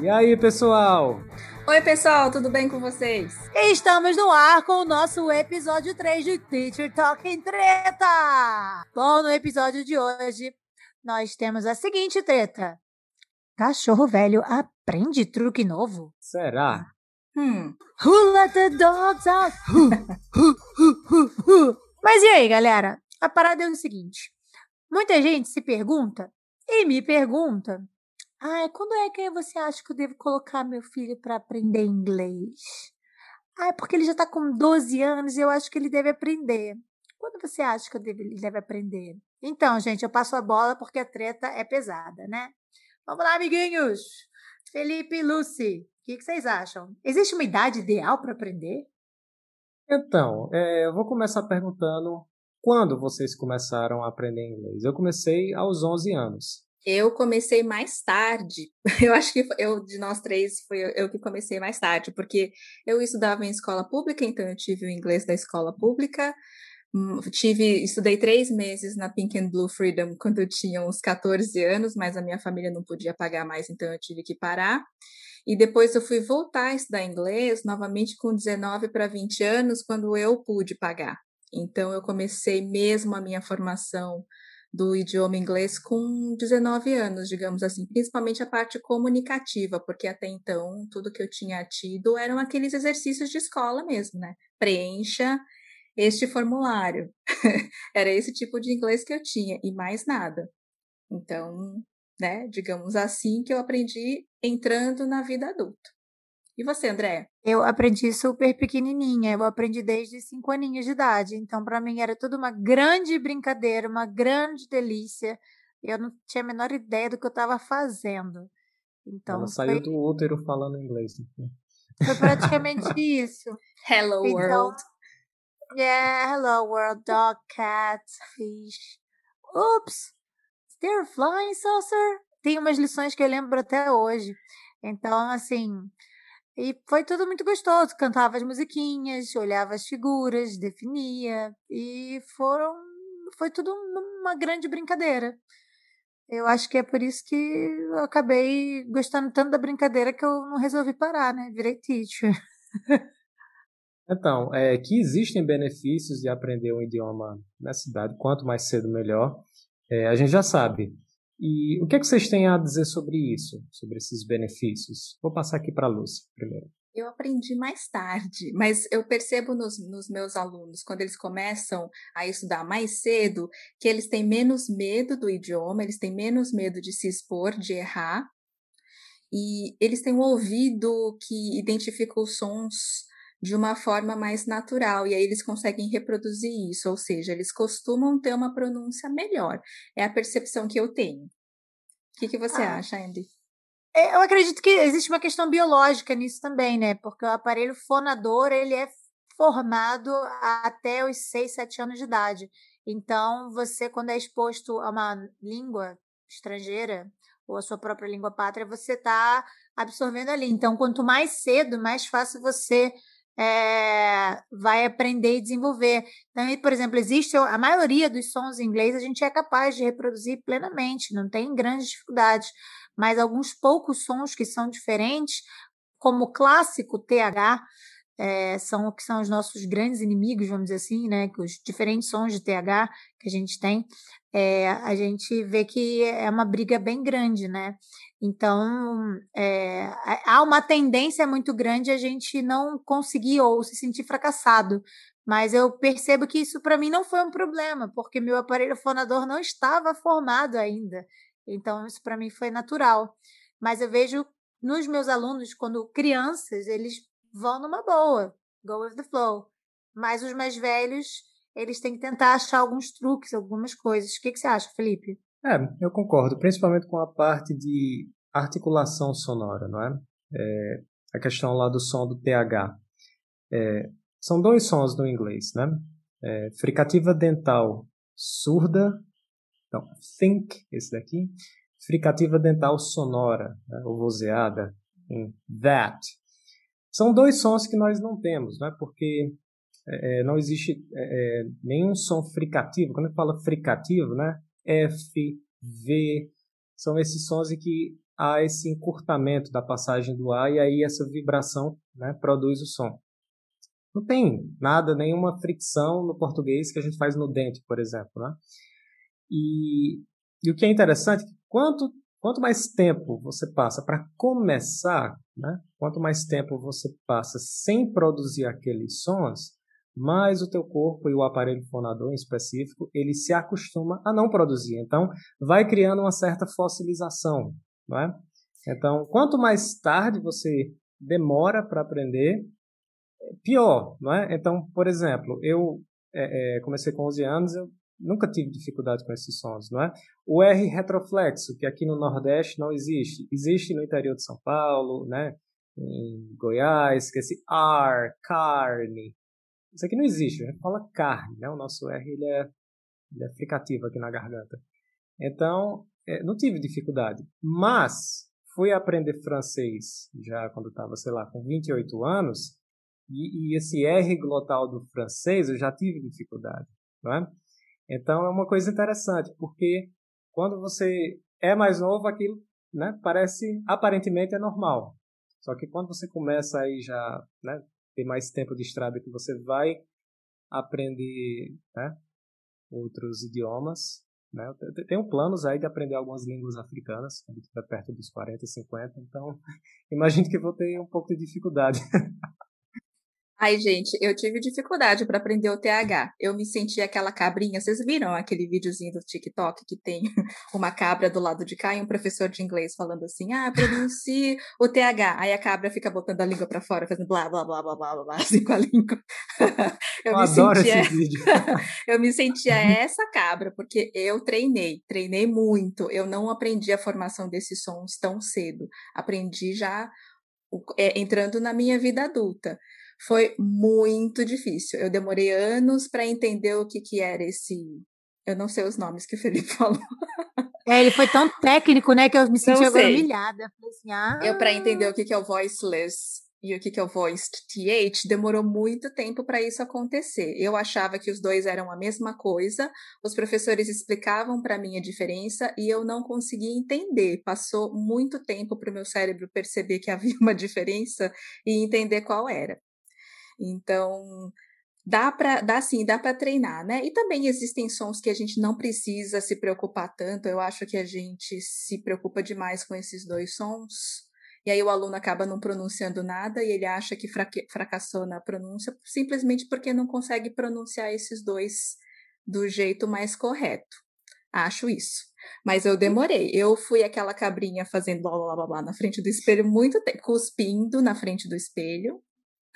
E aí, pessoal? Oi, pessoal, tudo bem com vocês? Estamos no ar com o nosso episódio 3 de Teacher Talking Treta. Bom, no episódio de hoje, nós temos a seguinte treta. Cachorro velho aprende truque novo? Será? Hum. Who let the dogs out? Who, who, who, who, who. Mas e aí, galera? A parada é o seguinte. Muita gente se pergunta, e me pergunta, ah, quando é que você acha que eu devo colocar meu filho para aprender inglês? Ah, é porque ele já tá com 12 anos e eu acho que ele deve aprender. Quando você acha que deve, ele deve aprender? Então, gente, eu passo a bola porque a treta é pesada, né? Vamos lá, amiguinhos! Felipe e Lucy, o que, que vocês acham? Existe uma idade ideal para aprender? Então, é, eu vou começar perguntando quando vocês começaram a aprender inglês? Eu comecei aos 11 anos. Eu comecei mais tarde. Eu acho que eu de nós três foi eu que comecei mais tarde, porque eu estudava em escola pública, então eu tive o inglês da escola pública. Hum, tive, estudei três meses na Pink and Blue Freedom quando eu tinha uns 14 anos, mas a minha família não podia pagar mais, então eu tive que parar. E depois eu fui voltar a estudar inglês novamente com 19 para 20 anos, quando eu pude pagar. Então eu comecei mesmo a minha formação do idioma inglês com 19 anos, digamos assim, principalmente a parte comunicativa, porque até então tudo que eu tinha tido eram aqueles exercícios de escola mesmo, né? Preencha este formulário. Era esse tipo de inglês que eu tinha e mais nada. Então, né, digamos assim, que eu aprendi entrando na vida adulta. E você, André? Eu aprendi super pequenininha, eu aprendi desde cinco aninhos de idade. Então, para mim, era tudo uma grande brincadeira, uma grande delícia. Eu não tinha a menor ideia do que eu estava fazendo. Então, Ela saiu foi... do útero falando inglês. Né? Foi praticamente isso. Hello, então, world. Yeah, hello, world. Dog, cat, fish. Oops! They're flying saucer? Tem umas lições que eu lembro até hoje. Então, assim, e foi tudo muito gostoso. Cantava as musiquinhas, olhava as figuras, definia. E foram. Foi tudo uma grande brincadeira. Eu acho que é por isso que eu acabei gostando tanto da brincadeira que eu não resolvi parar, né? Virei teacher. Então, é que existem benefícios de aprender um idioma na cidade, quanto mais cedo melhor. É, a gente já sabe. E o que, é que vocês têm a dizer sobre isso, sobre esses benefícios? Vou passar aqui para a Lúcia primeiro. Eu aprendi mais tarde, mas eu percebo nos, nos, meus alunos, quando eles começam a estudar mais cedo, que eles têm menos medo do idioma, eles têm menos medo de se expor, de errar, e eles têm um ouvido que identifica os sons de uma forma mais natural, e aí eles conseguem reproduzir isso, ou seja, eles costumam ter uma pronúncia melhor. É a percepção que eu tenho. O que, que você ah. acha, Andy? É, eu acredito que existe uma questão biológica nisso também, né? Porque o aparelho fonador, ele é formado até os 6, 7 anos de idade. Então, você, quando é exposto a uma língua estrangeira, ou a sua própria língua pátria, você está absorvendo ali. Então, quanto mais cedo, mais fácil você é, vai aprender e desenvolver. Então, por exemplo, existe a maioria dos sons em inglês a gente é capaz de reproduzir plenamente, não tem grandes dificuldades, mas alguns poucos sons que são diferentes, como o clássico TH, é, são que são os nossos grandes inimigos, vamos dizer assim, né? Que os diferentes sons de TH que a gente tem, é, a gente vê que é uma briga bem grande, né? Então, é, há uma tendência muito grande a gente não conseguir ou se sentir fracassado. Mas eu percebo que isso para mim não foi um problema, porque meu aparelho fonador não estava formado ainda. Então, isso para mim foi natural. Mas eu vejo nos meus alunos, quando crianças, eles vão numa boa, go with the flow. Mas os mais velhos, eles têm que tentar achar alguns truques, algumas coisas. O que, que você acha, Felipe? É, eu concordo, principalmente com a parte de articulação sonora, não é? é a questão lá do som do TH. É, são dois sons no inglês, né? É, fricativa dental surda, então, think, esse daqui. Fricativa dental sonora, né, ou vozeada, em that. São dois sons que nós não temos, né? Porque é, é não existe é, é, nenhum som fricativo. Quando a gente fala fricativo, né? F, V, são esses sons em que há esse encurtamento da passagem do ar e aí essa vibração né, produz o som. Não tem nada, nenhuma fricção no português que a gente faz no dente, por exemplo. Né? E, e o que é interessante, quanto, quanto mais tempo você passa para começar, né? quanto mais tempo você passa sem produzir aqueles sons, mais o teu corpo e o aparelho fonador em específico, ele se acostuma a não produzir. Então, vai criando uma certa fossilização, não é? Então, quanto mais tarde você demora para aprender, pior, não é? Então, por exemplo, eu é, é, comecei com 11 anos, eu nunca tive dificuldade com esses sons, não é? O R retroflexo, que aqui no Nordeste não existe, existe no interior de São Paulo, né? Em Goiás, que é esse R, carne, isso aqui não existe, a gente fala carne, né? O nosso R ele é, ele é fricativo aqui na garganta. Então, é, não tive dificuldade. Mas fui aprender francês já quando estava, sei lá, com 28 anos, e, e, esse R glotal do francês eu já tive dificuldade, não é? Então é uma coisa interessante, porque quando você é mais novo, aquilo né, parece, aparentemente é normal. Só que quando você começa aí já, né, ter mais tempo de estrada que você vai aprender né, outros idiomas. Né? Eu tenho planos aí de aprender algumas línguas africanas, quando estiver perto dos 40, 50, então imagino que vou ter um pouco de dificuldade. Ai, gente, eu tive dificuldade para aprender o TH. Eu me senti aquela cabrinha. Vocês viram aquele videozinho do TikTok que tem uma cabra do lado de cá e um professor de inglês falando assim: ah, pronuncie o TH. Aí a cabra fica botando a língua para fora, fazendo blá, blá, blá, blá, blá, blá, blá assim com a língua. eu, eu me adoro sentia... esse vídeo. eu me sentia essa cabra, porque eu treinei, treinei muito. Eu não aprendi a formação desses sons tão cedo. Aprendi já é, entrando na minha vida adulta. Foi muito difícil. Eu demorei anos para entender o que, que era esse. Eu não sei os nomes que o Felipe falou. É, ele foi tão técnico, né, que eu me senti agora humilhada. Assim, ah. Eu, para entender o que, que é o voiceless e o que, que é o voiced TH, demorou muito tempo para isso acontecer. Eu achava que os dois eram a mesma coisa, os professores explicavam para mim a diferença e eu não conseguia entender. Passou muito tempo para o meu cérebro perceber que havia uma diferença e entender qual era. Então, dá para dá sim, dá para treinar, né? E também existem sons que a gente não precisa se preocupar tanto. Eu acho que a gente se preocupa demais com esses dois sons. E aí o aluno acaba não pronunciando nada e ele acha que fracassou na pronúncia simplesmente porque não consegue pronunciar esses dois do jeito mais correto. Acho isso. Mas eu demorei. Eu fui aquela cabrinha fazendo blá blá blá blá na frente do espelho muito tempo, cuspindo na frente do espelho,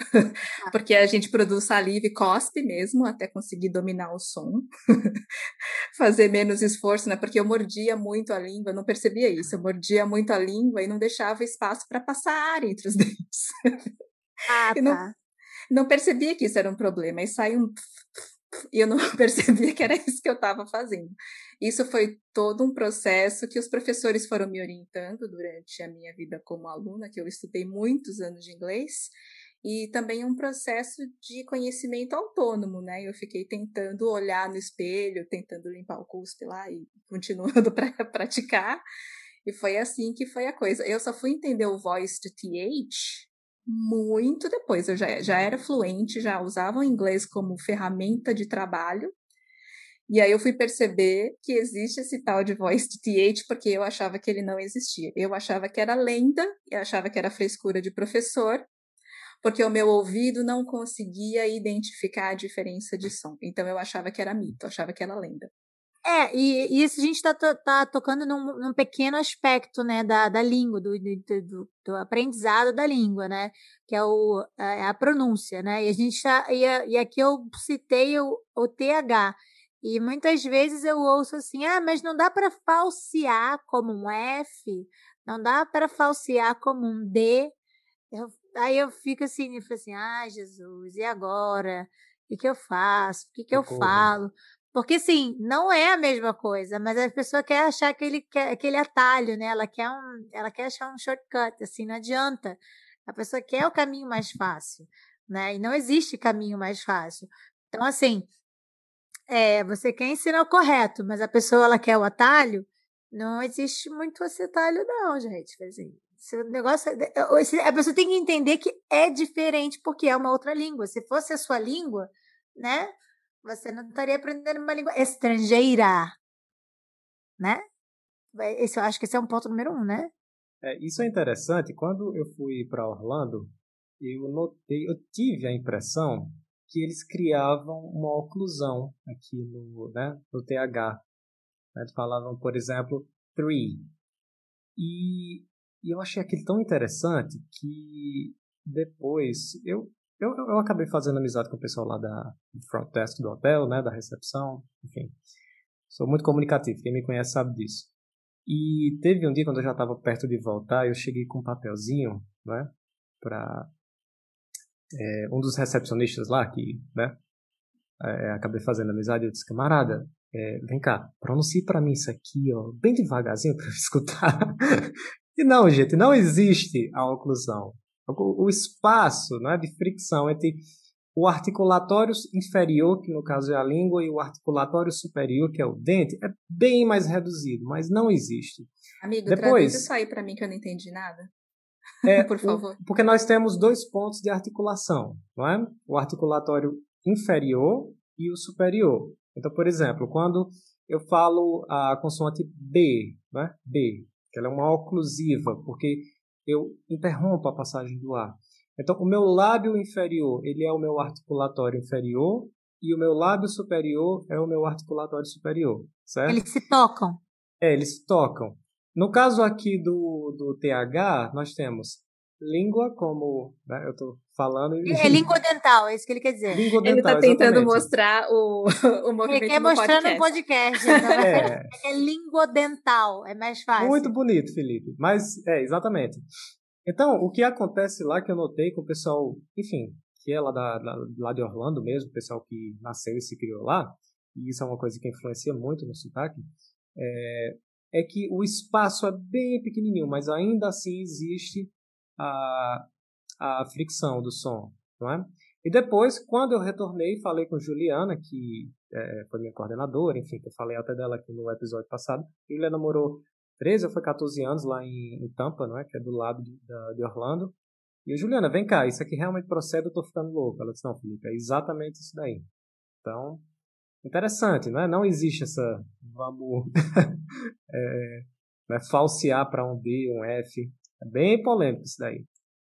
porque a gente produz saliva e cospe mesmo até conseguir dominar o som, fazer menos esforço, né? Porque eu mordia muito a língua, não percebia isso, eu mordia muito a língua e não deixava espaço para passar ar entre os dentes. Ah, e não, tá. não percebia que isso era um problema, e sai um e eu não percebia que era isso que eu estava fazendo. Isso foi todo um processo que os professores foram me orientando durante a minha vida como aluna, que eu estudei muitos anos de inglês, e também um processo de conhecimento autônomo, né? Eu fiquei tentando olhar no espelho, tentando limpar o cuspe lá e continuando para praticar. E foi assim que foi a coisa. Eu só fui entender o voice to TH muito depois. Eu já, já era fluente, já usava o inglês como ferramenta de trabalho. E aí eu fui perceber que existe esse tal de voice to TH porque eu achava que ele não existia. Eu achava que era lenda, eu achava que era frescura de professor, porque o meu ouvido não conseguia identificar a diferença de som. Então eu achava que era mito, achava que era lenda. É, e, isso a gente está tá tocando num, num, pequeno aspecto né, da, da língua, do, do, do, aprendizado da língua, né? Que é, o, é a pronúncia, né? E a gente tá, e, e aqui eu citei o, o TH. E muitas vezes eu ouço assim, ah, mas não dá para falsear como um F, não dá para falsear como um D. Eu Aí eu fico assim, eu falo assim, ai ah, Jesus, e agora? O que, que eu faço? O que, que eu falo? Porque, sim, não é a mesma coisa, mas a pessoa quer achar aquele, aquele atalho, né? Ela quer, um, ela quer achar um shortcut, assim, não adianta. A pessoa quer o caminho mais fácil, né? E não existe caminho mais fácil. Então, assim, é, você quer ensinar o correto, mas a pessoa ela quer o atalho, Não existe muito esse talho, não, gente. Assim, esse negócio, é, a pessoa tem que entender que é diferente porque é uma outra língua. Se fosse a sua língua, né? Você não estaria aprendendo uma língua estrangeira, né? Esse, eu acho que esse é um ponto número um, né? É, isso é interessante. Quando eu fui para Orlando, eu notei, eu tive a impressão que eles criavam uma oclusão aqui no, né, no TH. Eles falavam, por exemplo, three. E, e eu achei aquilo tão interessante que depois eu, eu, eu acabei fazendo amizade com o pessoal lá da front desk do hotel, né, da recepção, enfim. Sou muito comunicativo, quem me conhece sabe disso. E teve um dia quando eu já estava perto de voltar, eu cheguei com um papelzinho, né, para é, um dos recepcionistas lá, que, né, é, acabei fazendo amizade, eu disse, camarada, é, vem cá, pronuncie para mim isso aqui, ó, bem devagarzinho para escutar. E não, gente, não existe a oclusão. O, espaço né, de fricção entre o articulatório inferior, que no caso é a língua, e o articulatório superior, que é o dente, é bem mais reduzido, mas não existe. Amigo, Depois, isso aí para mim que eu não entendi nada. É, Por favor. O, porque nós temos dois pontos de articulação, não é? O articulatório inferior e o superior. Então, por exemplo, quando eu falo a consoante B, né? B, que ela é uma oclusiva, porque eu interrompo a passagem do ar. Então, o meu lábio inferior, ele é o meu articulatório inferior e o meu lábio superior é o meu articulatório superior, certo? Eles se tocam. É, eles se tocam. No caso aqui do, do TH, nós temos língua como né, eu estou falando. É língua dental, é isso que ele quer dizer. Língua dental, ele está tentando exatamente. mostrar o, o movimento Ele quer mostrar no podcast. Então é. é língua dental, é mais fácil. Muito bonito, Felipe. Mas, é, exatamente. Então, o que acontece lá que eu notei com o pessoal, enfim, que é lá, da, lá de Orlando mesmo, o pessoal que nasceu e se criou lá, e isso é uma coisa que influencia muito no sotaque, é, é que o espaço é bem pequenininho, mas ainda assim existe a, a fricção do som, não é? E depois, quando eu retornei, falei com Juliana, que é, foi minha coordenadora, enfim, que eu falei até dela aqui no episódio passado. Juliana morou 13 ou foi 14 anos lá em, em Tampa, não é? Que é do lado de, da, de Orlando. E eu, Juliana, vem cá, isso aqui realmente procede, eu tô ficando louco. Ela disse, não, Felipe, é exatamente isso daí. Então, interessante, não é? Não existe essa, vamos, é, né, falsear para um D, um F. É bem polêmico isso daí.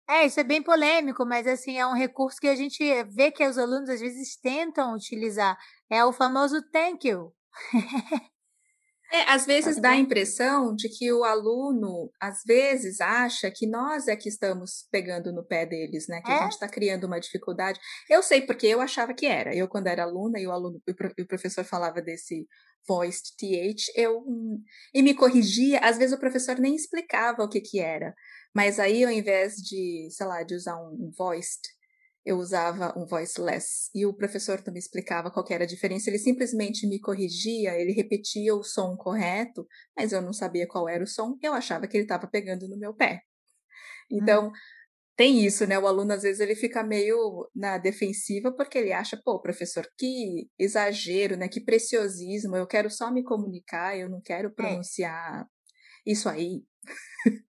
É, isso é bem polêmico, mas assim, é um recurso que a gente vê que os alunos às vezes tentam utilizar. É o famoso thank you. É, às vezes dá a impressão de que o aluno, às vezes, acha que nós é que estamos pegando no pé deles, né? Que é? a gente está criando uma dificuldade. Eu sei porque eu achava que era. Eu, quando era aluna e o aluno, o professor falava desse voiced th, eu e me corrigia. Às vezes o professor nem explicava o que que era, mas aí ao invés de, sei lá, de usar um voiced eu usava um voiceless e o professor também explicava qual era a diferença. Ele simplesmente me corrigia, ele repetia o som correto, mas eu não sabia qual era o som, eu achava que ele estava pegando no meu pé. Então, hum. Tem isso, né? O aluno às vezes ele fica meio na defensiva porque ele acha, pô, professor, que exagero, né? Que preciosismo, eu quero só me comunicar, eu não quero é. pronunciar é. isso aí.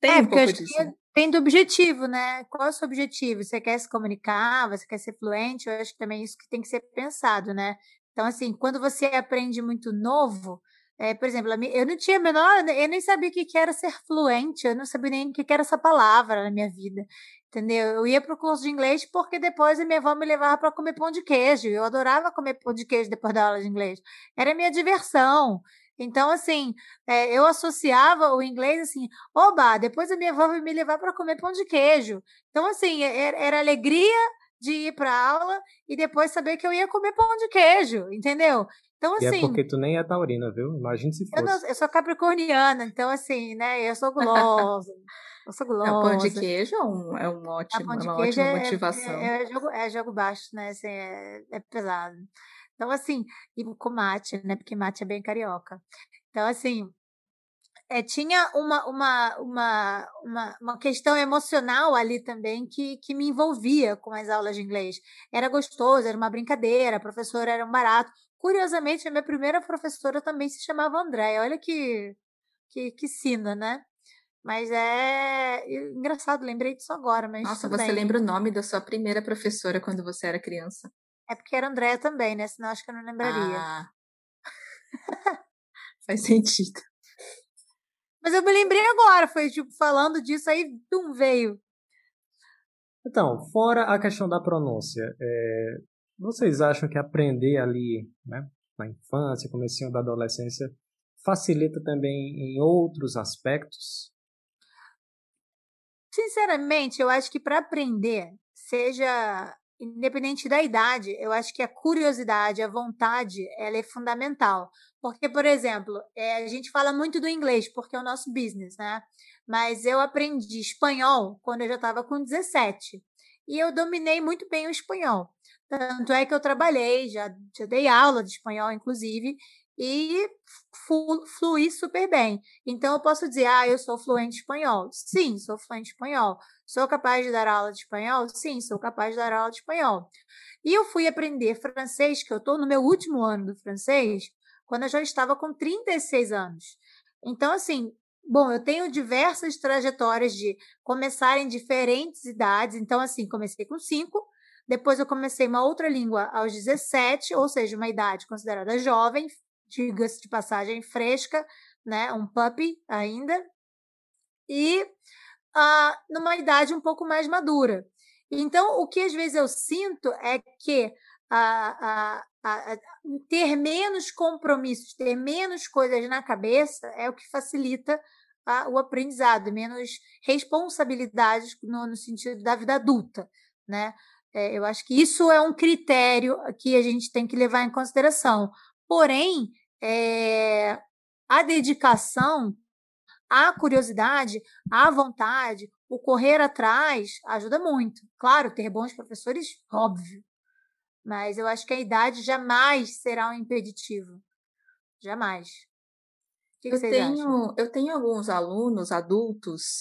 tem é, um pouco disso. Né? Tem do objetivo, né? Qual é o seu objetivo? Você quer se comunicar? Você quer ser fluente? Eu acho que também isso que tem que ser pensado, né? Então, assim, quando você aprende muito novo, é, por exemplo, eu não tinha menor, eu nem sabia o que era ser fluente, eu não sabia nem o que era essa palavra na minha vida, entendeu? Eu ia para o curso de inglês porque depois a minha avó me levava para comer pão de queijo, eu adorava comer pão de queijo depois da aula de inglês, era minha diversão. Então, assim, é, eu associava o inglês assim, oba, depois a minha avó vai me levar para comer pão de queijo. Então, assim, era, era alegria de ir para aula e depois saber que eu ia comer pão de queijo, entendeu? Então, assim. E é assim porque tu nem é taurina, viu? Imagina se fosse. Eu, não, eu sou capricorniana, então, assim, né? Eu sou gulosa. Eu sou gulosa. O pão de queijo é um, é um ótimo, é uma ótima é, motivação. É, é, jogo, é jogo baixo, né? Assim, é, é pesado. Então, assim, e com mate, né? Porque mate é bem carioca. Então, assim, é, tinha uma, uma, uma, uma, uma questão emocional ali também que, que me envolvia com as aulas de inglês. Era gostoso, era uma brincadeira, a professora era um barato. Curiosamente, a minha primeira professora também se chamava Andréia. Olha que, que, que sina, né? Mas é engraçado, lembrei disso agora. Mas Nossa, você bem. lembra o nome da sua primeira professora quando você era criança? É porque era Andréia também, né? Senão acho que eu não lembraria. Ah. Faz sentido. Mas eu me lembrei agora, foi tipo falando disso aí, tum, veio. Então, fora a questão da pronúncia, é, vocês acham que aprender ali, né, na infância, comecinho da adolescência, facilita também em outros aspectos? Sinceramente, eu acho que para aprender, seja independente da idade, eu acho que a curiosidade, a vontade, ela é fundamental. Porque, por exemplo, é, a gente fala muito do inglês, porque é o nosso business, né? Mas eu aprendi espanhol quando eu já estava com 17. E eu dominei muito bem o espanhol. Tanto é que eu trabalhei, já, já dei aula de espanhol, inclusive, e fluí super bem. Então, eu posso dizer, ah, eu sou fluente espanhol. Sim, sou fluente espanhol. Sou capaz de dar aula de espanhol? Sim, sou capaz de dar aula de espanhol. E eu fui aprender francês, que eu estou no meu último ano do francês, quando eu já estava com 36 anos. Então, assim, bom, eu tenho diversas trajetórias de começar em diferentes idades. Então, assim, comecei com 5, depois eu comecei uma outra língua aos 17, ou seja, uma idade considerada jovem, diga-se de passagem, fresca, né? Um puppy ainda. E uh, numa idade um pouco mais madura. Então, o que às vezes eu sinto é que a, a, a, ter menos compromissos, ter menos coisas na cabeça é o que facilita o aprendizado, menos responsabilidades no, no, sentido da vida adulta, né? É, eu acho que isso é um critério que a gente tem que levar em consideração. Porém, é, a dedicação, a curiosidade, a vontade, o correr atrás ajuda muito. Claro, ter bons professores, óbvio. Mas eu acho que a idade jamais será um impeditivo. Jamais. O que, que eu, tenho, eu tenho alguns alunos adultos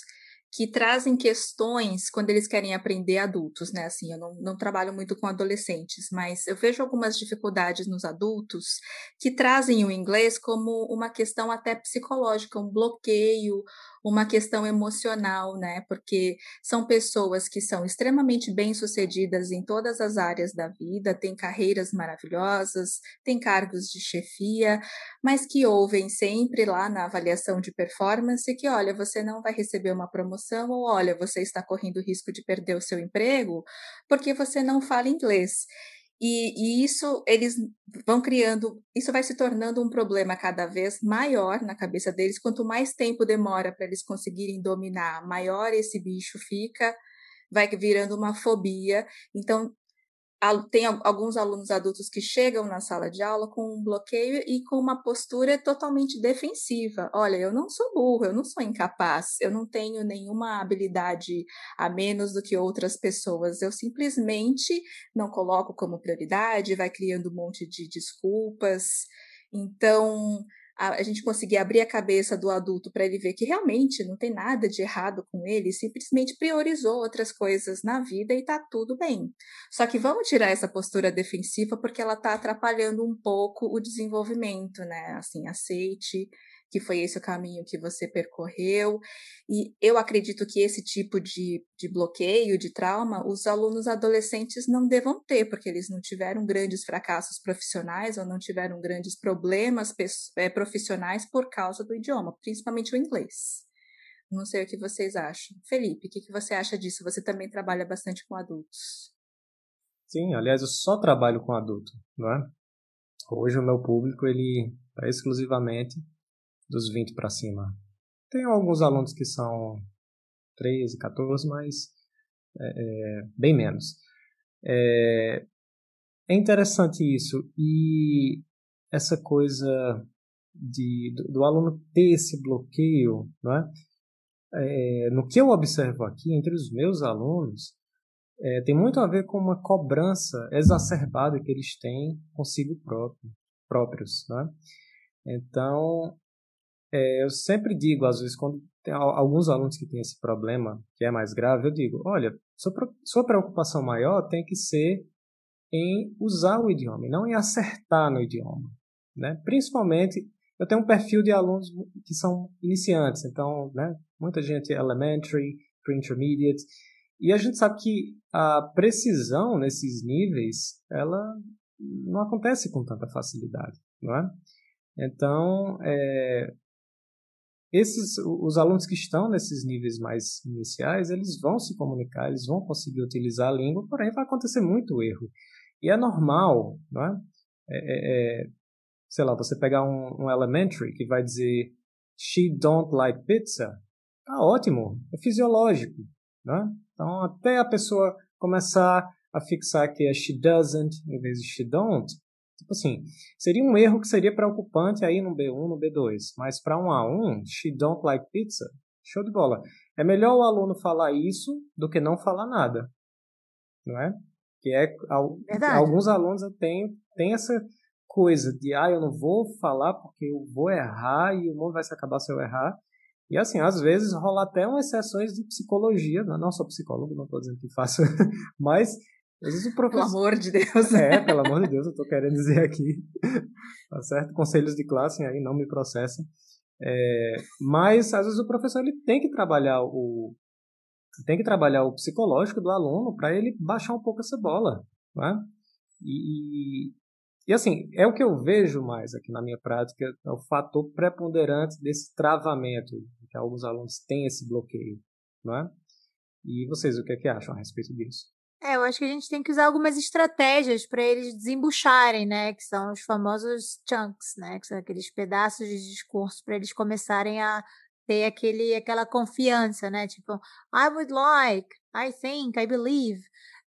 que trazem questões quando eles querem aprender adultos, né? Assim, eu não, não trabalho muito com adolescentes, mas eu vejo algumas dificuldades nos adultos que trazem o inglês como uma questão até psicológica, um bloqueio, uma questão emocional, né? Porque são pessoas que são extremamente bem-sucedidas em todas as áreas da vida, têm carreiras maravilhosas, têm cargos de chefia, mas que ouvem sempre lá na avaliação de performance que, olha, você não vai receber uma promoção ou olha, você está correndo risco de perder o seu emprego porque você não fala inglês. E, e, isso eles vão criando, isso vai se tornando um problema cada vez maior na cabeça deles. Quanto mais tempo demora para eles conseguirem dominar, maior esse bicho fica, vai virando uma fobia. Então, tem alguns alunos adultos que chegam na sala de aula com um bloqueio e com uma postura totalmente defensiva. Olha, eu não sou burro, eu não sou incapaz, eu não tenho nenhuma habilidade a menos do que outras pessoas. Eu simplesmente não coloco como prioridade, vai criando um monte de desculpas. Então, a, gente conseguir abrir a cabeça do adulto para ele ver que realmente não tem nada de errado com ele, simplesmente priorizou outras coisas na vida e está tudo bem. Só que vamos tirar essa postura defensiva porque ela está atrapalhando um pouco o desenvolvimento, né? Assim, aceite que foi esse o caminho que você percorreu. E eu acredito que esse tipo de, de bloqueio, de trauma, os alunos adolescentes não devam ter, porque eles não tiveram grandes fracassos profissionais ou não tiveram grandes problemas é, profissionais por causa do idioma, principalmente o inglês. Não sei o que vocês acham. Felipe, o que, que você acha disso? Você também trabalha bastante com adultos. Sim, aliás, eu só trabalho com adulto, não é? Hoje o meu público ele é exclusivamente dos 20 para cima. Tenho alguns alunos que são 13, 14, mas é, é, bem menos. É, é interessante isso. E essa coisa de, do, do aluno ter esse bloqueio, não é? é? no que eu observo aqui, entre os meus alunos, é, tem muito a ver com uma cobrança exacerbada que eles têm consigo próprio, próprios. É? Então, é, eu sempre digo, às vezes, quando tem alguns alunos que têm esse problema, que é mais grave, eu digo, olha, sua, preocupação maior tem que ser em usar o idioma, e não em acertar no idioma. Né? Principalmente, eu tenho um perfil de alunos que são iniciantes, então, né, muita gente elementary, pre-intermediate, e a gente sabe que a precisão nesses níveis, ela não acontece com tanta facilidade, não é? Então, é, esses, os alunos que estão nesses níveis mais iniciais, eles vão se comunicar, eles vão conseguir utilizar a língua, porém vai acontecer muito erro. E é normal, não é? é, é, é sei lá, você pegar um, um elementary que vai dizer she don't like pizza, tá ótimo, é fisiológico, né? Então, até a pessoa começar a fixar que é she doesn't em vez de she don't, tipo assim, seria um erro que seria preocupante aí no B1, no B2, mas para um A1, she don't like pizza, show de bola. É melhor o aluno falar isso do que não falar nada, não é? Que é Verdade. alguns alunos têm, têm essa coisa de ah, eu não vou falar porque eu vou errar e o mundo vai se acabar se eu errar. E assim, às vezes rola até umas sessões de psicologia, não, não sou psicólogo, não estou dizendo que faço, mas às vezes o professor... Pelo amor de Deus. É, pelo amor de Deus, eu estou querendo dizer aqui, tá certo? Conselhos de classe aí, não me processem. É, mas às vezes o professor ele tem que trabalhar o tem que trabalhar o psicológico do aluno para ele baixar um pouco essa bola, né? E, e assim, é o que eu vejo mais aqui na minha prática, é o fator preponderante desse travamento, que alguns alunos têm esse bloqueio, não é? E vocês, o que é que acham a respeito disso? Acho que a gente tem que usar algumas estratégias para eles desembucharem, né? Que são os famosos chunks, né? Que são aqueles pedaços de discurso para eles começarem a ter aquele, aquela confiança, né? Tipo, I would like, I think, I believe.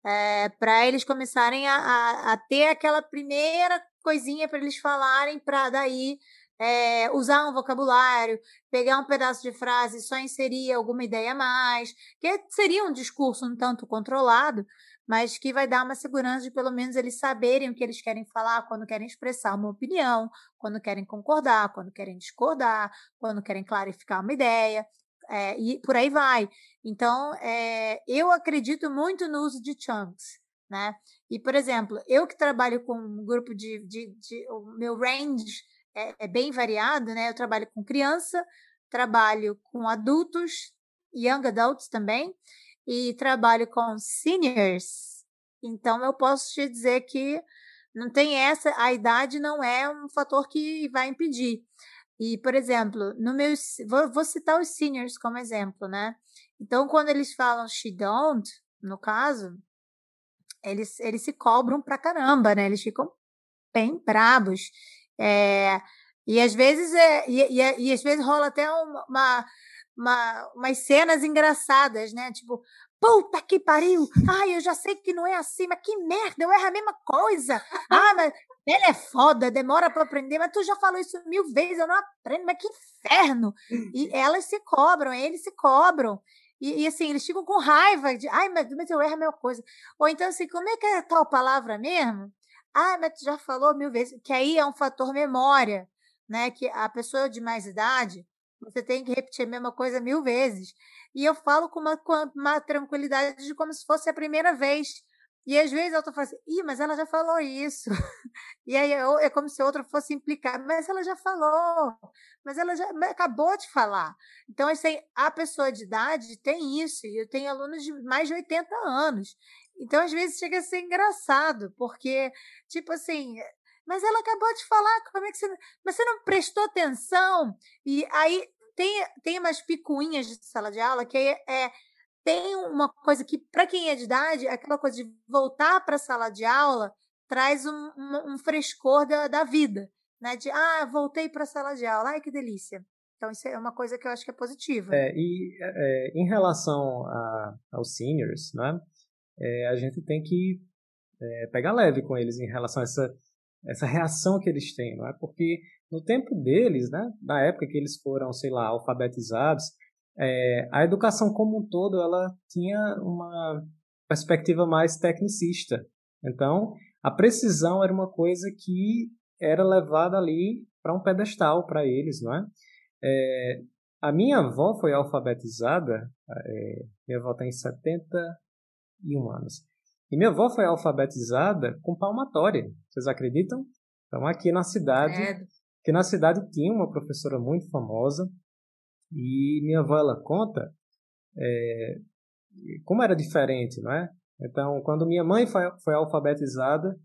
É, para eles começarem a, a, a, ter aquela primeira coisinha para eles falarem, para daí é, usar um vocabulário, pegar um pedaço de frase, só inserir alguma ideia a mais, que seria um discurso um tanto controlado, mas que vai dar uma segurança de pelo menos eles saberem o que eles querem falar quando querem expressar uma opinião, quando querem concordar, quando querem discordar, quando querem clarificar uma ideia, é, e por aí vai. Então, é, eu acredito muito no uso de chunks, né? E, por exemplo, eu que trabalho com um grupo de, de, de o meu range é, é, bem variado, né? Eu trabalho com criança, trabalho com adultos, young adults também, e trabalho com seniors. Então, eu posso te dizer que não tem essa, a idade não é um fator que vai impedir. E, por exemplo, no meu, vou, vou citar os seniors como exemplo, né? Então, quando eles falam she don't, no caso, eles, eles se cobram pra caramba, né? Eles ficam bem brabos. É, e às vezes é, e, e, e às vezes rola até uma, uma, umas cenas engraçadas, né? Tipo, puta que pariu! Ai, eu já sei que não é assim, mas que merda, eu erro a mesma coisa. Ah, mas ela é foda, demora para aprender, mas tu já falou isso mil vezes, eu não aprendo, mas que inferno! E elas se cobram, eles se cobram. E, e, assim, eles ficam com raiva de, ai, mas, mas eu erro a mesma coisa. Ou então, assim, como é que é tal palavra mesmo? Ah, mas tu já falou mil vezes, que aí é um fator memória, né? Que a pessoa de mais idade, você tem que repetir a mesma coisa mil vezes. E eu falo com uma, com uma tranquilidade de como se fosse a primeira vez. E às vezes eu tô falando assim, Ih, mas ela já falou isso. e aí eu, é como se outra fosse implicar, mas ela já falou, mas ela já acabou de falar. Então, assim, a pessoa de idade tem isso, e eu tenho alunos de mais de 80 anos. Então, às vezes, chega a ser engraçado, porque, tipo assim, mas ela acabou de falar, como é que você. Mas você não prestou atenção? E aí tem, tem umas picuinhas de sala de aula que é, é tem uma coisa que, para quem é de idade, aquela coisa de voltar para a sala de aula traz um, um, um frescor da, da vida, né? De, ah, voltei para a sala de aula, ai que delícia. Então, isso é uma coisa que eu acho que é positiva. É, e é, em relação a, aos seniors, né? É, a gente tem que é, pegar leve com eles em relação a essa, essa reação que eles têm, não é? Porque no tempo deles, né? Na época que eles foram, sei lá, alfabetizados, é, a educação como um todo ela tinha uma perspectiva mais tecnicista. Então, a precisão era uma coisa que era levada ali para um pedestal para eles, não é? é? A minha avó foi alfabetizada, é, minha avó tem 71 anos. E minha avó foi alfabetizada com palmatória. Vocês acreditam? Então, aqui na cidade, é. que na cidade tinha uma professora muito famosa e minha avó ela conta é, como era diferente, não é? Então, quando minha mãe foi, foi alfabetizada,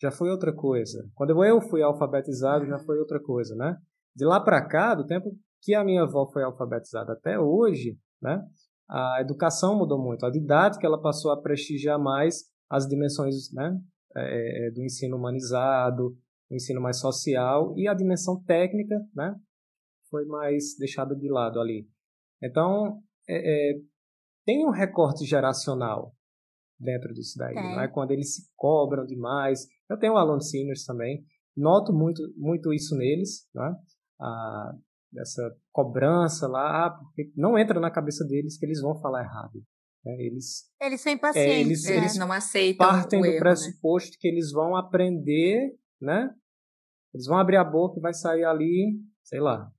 já foi outra coisa. Quando eu fui alfabetizado, já foi outra coisa, né? De lá para cá, do tempo que a minha avó foi alfabetizada até hoje, né? A educação mudou muito. A didática ela passou a prestigiar mais as dimensões, né? É, é do ensino humanizado, o ensino mais social e a dimensão técnica, né? Foi mais deixada de lado ali. Então, é, é, tem um recorte geracional dentro disso daí, é. não é? Quando eles se cobram demais. Eu tenho alunos seniors também, noto muito, muito isso neles, né? Ah, essa cobrança lá, ah, porque não entra na cabeça deles que eles vão falar errado. Né? Eles, eles são impacientes. É, eles, né? eles, não aceitam partem do erro, né? pressuposto né? que eles vão aprender, né? Eles vão abrir a boca e vai sair ali, sei lá,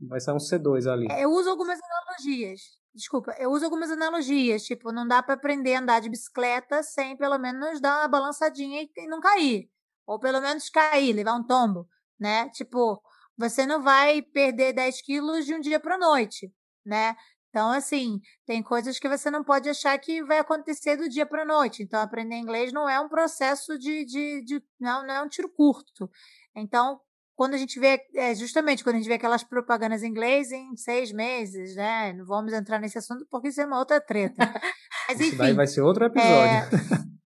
vai sair um C2 ali. É, eu uso algumas analogias. Desculpa, eu uso algumas analogias, tipo, não dá para aprender a andar de bicicleta sem pelo menos dar uma balançadinha e não cair. Ou pelo menos cair, levar um tombo, né? Tipo, você não vai perder 10 quilos de um dia para noite, né? Então, assim, tem coisas que você não pode achar que vai acontecer do dia para noite. Então, aprender inglês não é um processo de. de, de não, não é um tiro curto. Então, quando a gente vê, é, justamente quando a gente vê aquelas propagandas em inglês em seis meses, né? Não vamos entrar nesse assunto porque isso é uma outra treta. Mas, enfim, isso daí vai ser outro episódio. É,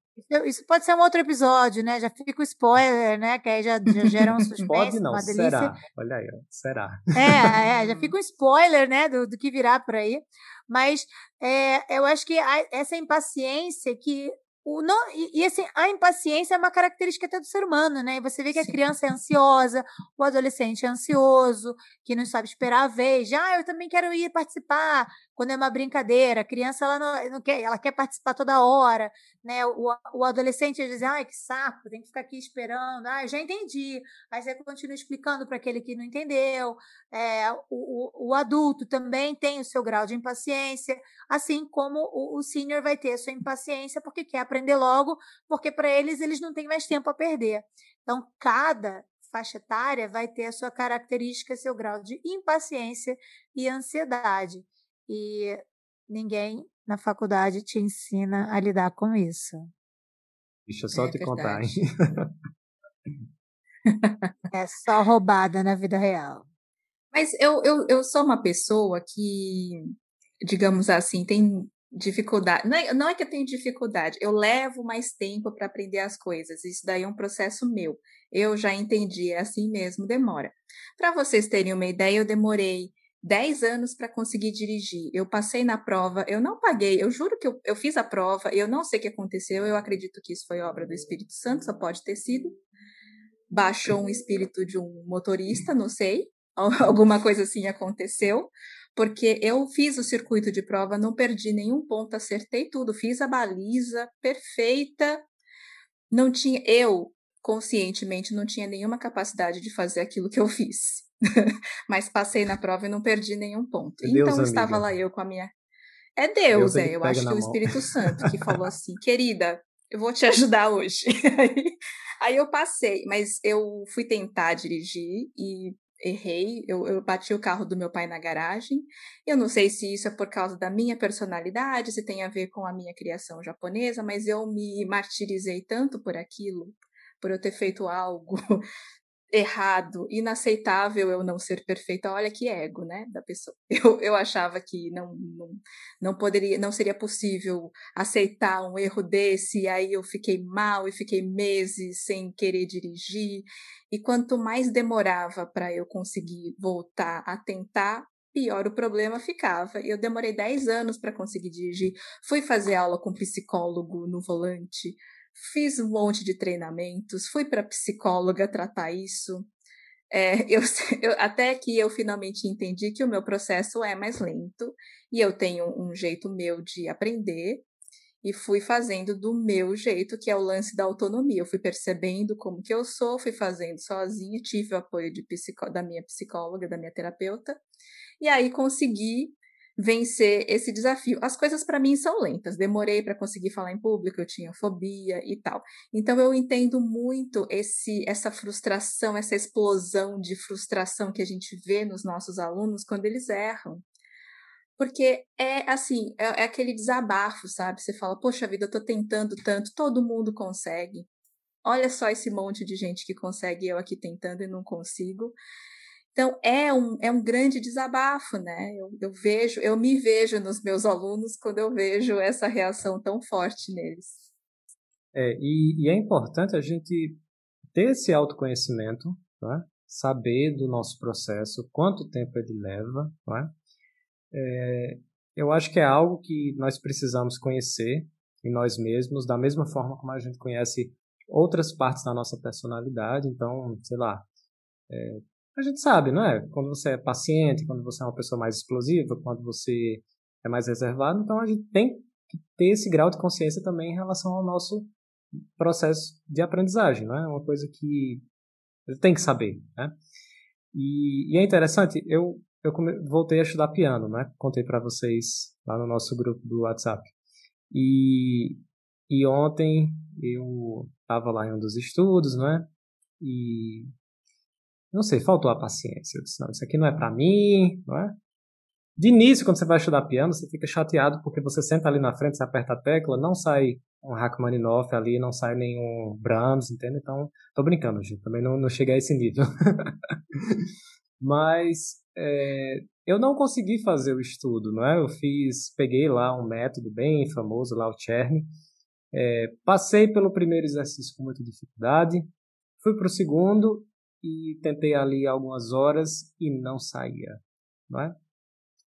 isso pode ser um outro episódio, né? Já fica o spoiler, né? Que aí já, já gera um suspense, pode não, uma delícia. Será? Olha aí, será? É, é, já fica um spoiler, né? Do, do que virá por aí. Mas é, eu acho que essa impaciência que o não, e, e, assim, a impaciência é uma característica até do ser humano, né? E você vê que a criança é ansiosa, o adolescente é ansioso, que não sabe esperar a vez. Ah, eu também quero ir participar quando é uma brincadeira. A criança ela não, não quer, ela quer participar toda hora, né? O, o adolescente diz, ai, que saco, tem que ficar aqui esperando. Ah, já entendi. Aí você continua explicando para aquele que não entendeu. É, o, o, o, adulto também tem o seu grau de impaciência, assim como o, o senior vai ter a sua impaciência porque quer aprender logo, porque para eles eles não têm mais tempo a perder. Então, cada faixa etária vai ter a sua característica, seu grau de impaciência e ansiedade. E ninguém na faculdade te ensina a lidar com isso. Deixa eu só é te verdade. contar, hein? é só roubada na vida real. Mas eu, eu, eu sou uma pessoa que, digamos assim, tem dificuldade. Não é, não é que eu tenho dificuldade, eu levo mais tempo para aprender as coisas. Isso daí é um processo meu. Eu já entendi, é assim mesmo, demora. Para vocês terem uma ideia, eu demorei 10 anos para conseguir dirigir. Eu passei na prova, eu não paguei, eu juro que eu, eu fiz a prova, eu não sei o que aconteceu, eu acredito que isso foi obra do Espírito Santo, só pode ter sido. Baixou um espírito de um motorista, não sei, alguma coisa assim aconteceu, porque eu fiz o circuito de prova, não perdi nenhum ponto, acertei tudo, fiz a baliza perfeita. Não tinha eu conscientemente não tinha nenhuma capacidade de fazer aquilo que eu fiz. Mas passei na prova e não perdi nenhum ponto. É Deus, então estava lá eu com a minha É Deus, Deus é, eu acho que é o Espírito Santo que falou assim: "Querida, eu vou te ajudar hoje". Aí eu passei, mas eu fui tentar dirigir e errei, eu, eu, bati o carro do meu pai na garagem. Eu não sei se isso é por causa da minha personalidade, se tem a ver com a minha criação japonesa, mas eu me martirizei tanto por aquilo, por eu ter feito algo errado, inaceitável eu não ser perfeita. Olha que ego, né, da pessoa. Eu, eu achava que não, não, não poderia, não seria possível aceitar um erro desse, e aí eu fiquei mal e fiquei meses sem querer dirigir. E quanto mais demorava para eu conseguir voltar a tentar, pior o problema ficava. Eu demorei 10 anos para conseguir dirigir. Fui fazer aula com psicólogo no volante fiz um monte de treinamentos, fui para psicóloga tratar isso. É, eu, eu, até que eu finalmente entendi que o meu processo é mais lento e eu tenho um jeito meu de aprender e fui fazendo do meu jeito, que é o lance da autonomia. Eu fui percebendo como que eu sou, fui fazendo sozinha, tive o apoio de psicó da minha psicóloga, da minha terapeuta, e aí consegui vencer esse desafio. As coisas para mim são lentas, demorei para conseguir falar em público, eu tinha fobia e tal. Então eu entendo muito esse essa frustração, essa explosão de frustração que a gente vê nos nossos alunos quando eles erram. Porque é assim, é, é aquele desabafo, sabe? Você fala, poxa vida, eu tô tentando tanto, todo mundo consegue. Olha só esse monte de gente que consegue, eu aqui tentando e não consigo. Então, é um, é um grande desabafo, né? Eu, eu vejo, eu me vejo nos meus alunos quando eu vejo essa reação tão forte neles. É, e, e é importante a gente ter esse autoconhecimento, né? saber do nosso processo, quanto tempo ele leva. Né? É, eu acho que é algo que nós precisamos conhecer em nós mesmos, da mesma forma como a gente conhece outras partes da nossa personalidade. Então, sei lá, é, a gente sabe, não é? Quando você é paciente, quando você é uma pessoa mais explosiva, quando você é mais reservado, então a gente tem que ter esse grau de consciência também em relação ao nosso processo de aprendizagem, não é? Uma coisa que tem que saber, né? E, e é interessante, eu, eu voltei a estudar piano, né? Contei para vocês lá no nosso grupo do WhatsApp. E, e ontem eu estava lá em um dos estudos, né? E não sei, faltou a paciência. Eu disse, não, isso aqui não é para mim, não é? De início, quando você vai estudar piano, você fica chateado porque você senta ali na frente, você aperta a tecla, não sai um Rachmaninoff ali, não sai nenhum Brahms, entende? Então, tô brincando, gente, também não, não cheguei a esse nível. Mas é, eu não consegui fazer o estudo, não é? Eu fiz, peguei lá um método bem famoso, lá o Cherny, é, passei pelo primeiro exercício com muita dificuldade, fui para o segundo e tentei ali algumas horas e não saía, não é?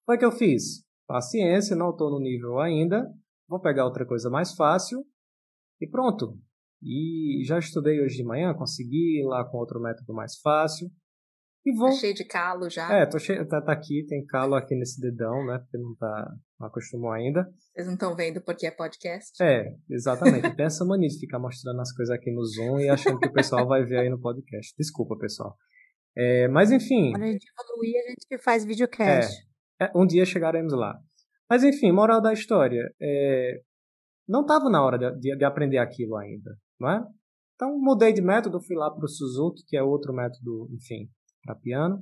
Foi que eu fiz? Paciência, não estou no nível ainda, vou pegar outra coisa mais fácil e pronto. E já estudei hoje de manhã, consegui ir lá com outro método mais fácil. E vou... Tá cheio de calo já. É, tô cheio, tá, tá aqui, tem calo aqui nesse dedão, né? Porque não tá, não acostumou ainda. Vocês não estão vendo porque é podcast? É, exatamente. tem essa mania de ficar mostrando as coisas aqui no Zoom e achando que o pessoal vai ver aí no podcast. Desculpa, pessoal. É, mas enfim. Quando a gente evoluir, a gente faz videocast. É, é, um dia chegaremos lá. Mas enfim, moral da história. É, não estava na hora de, de, de, aprender aquilo ainda, não é? Então mudei de método, fui lá para o Suzuki, que é outro método, enfim, para piano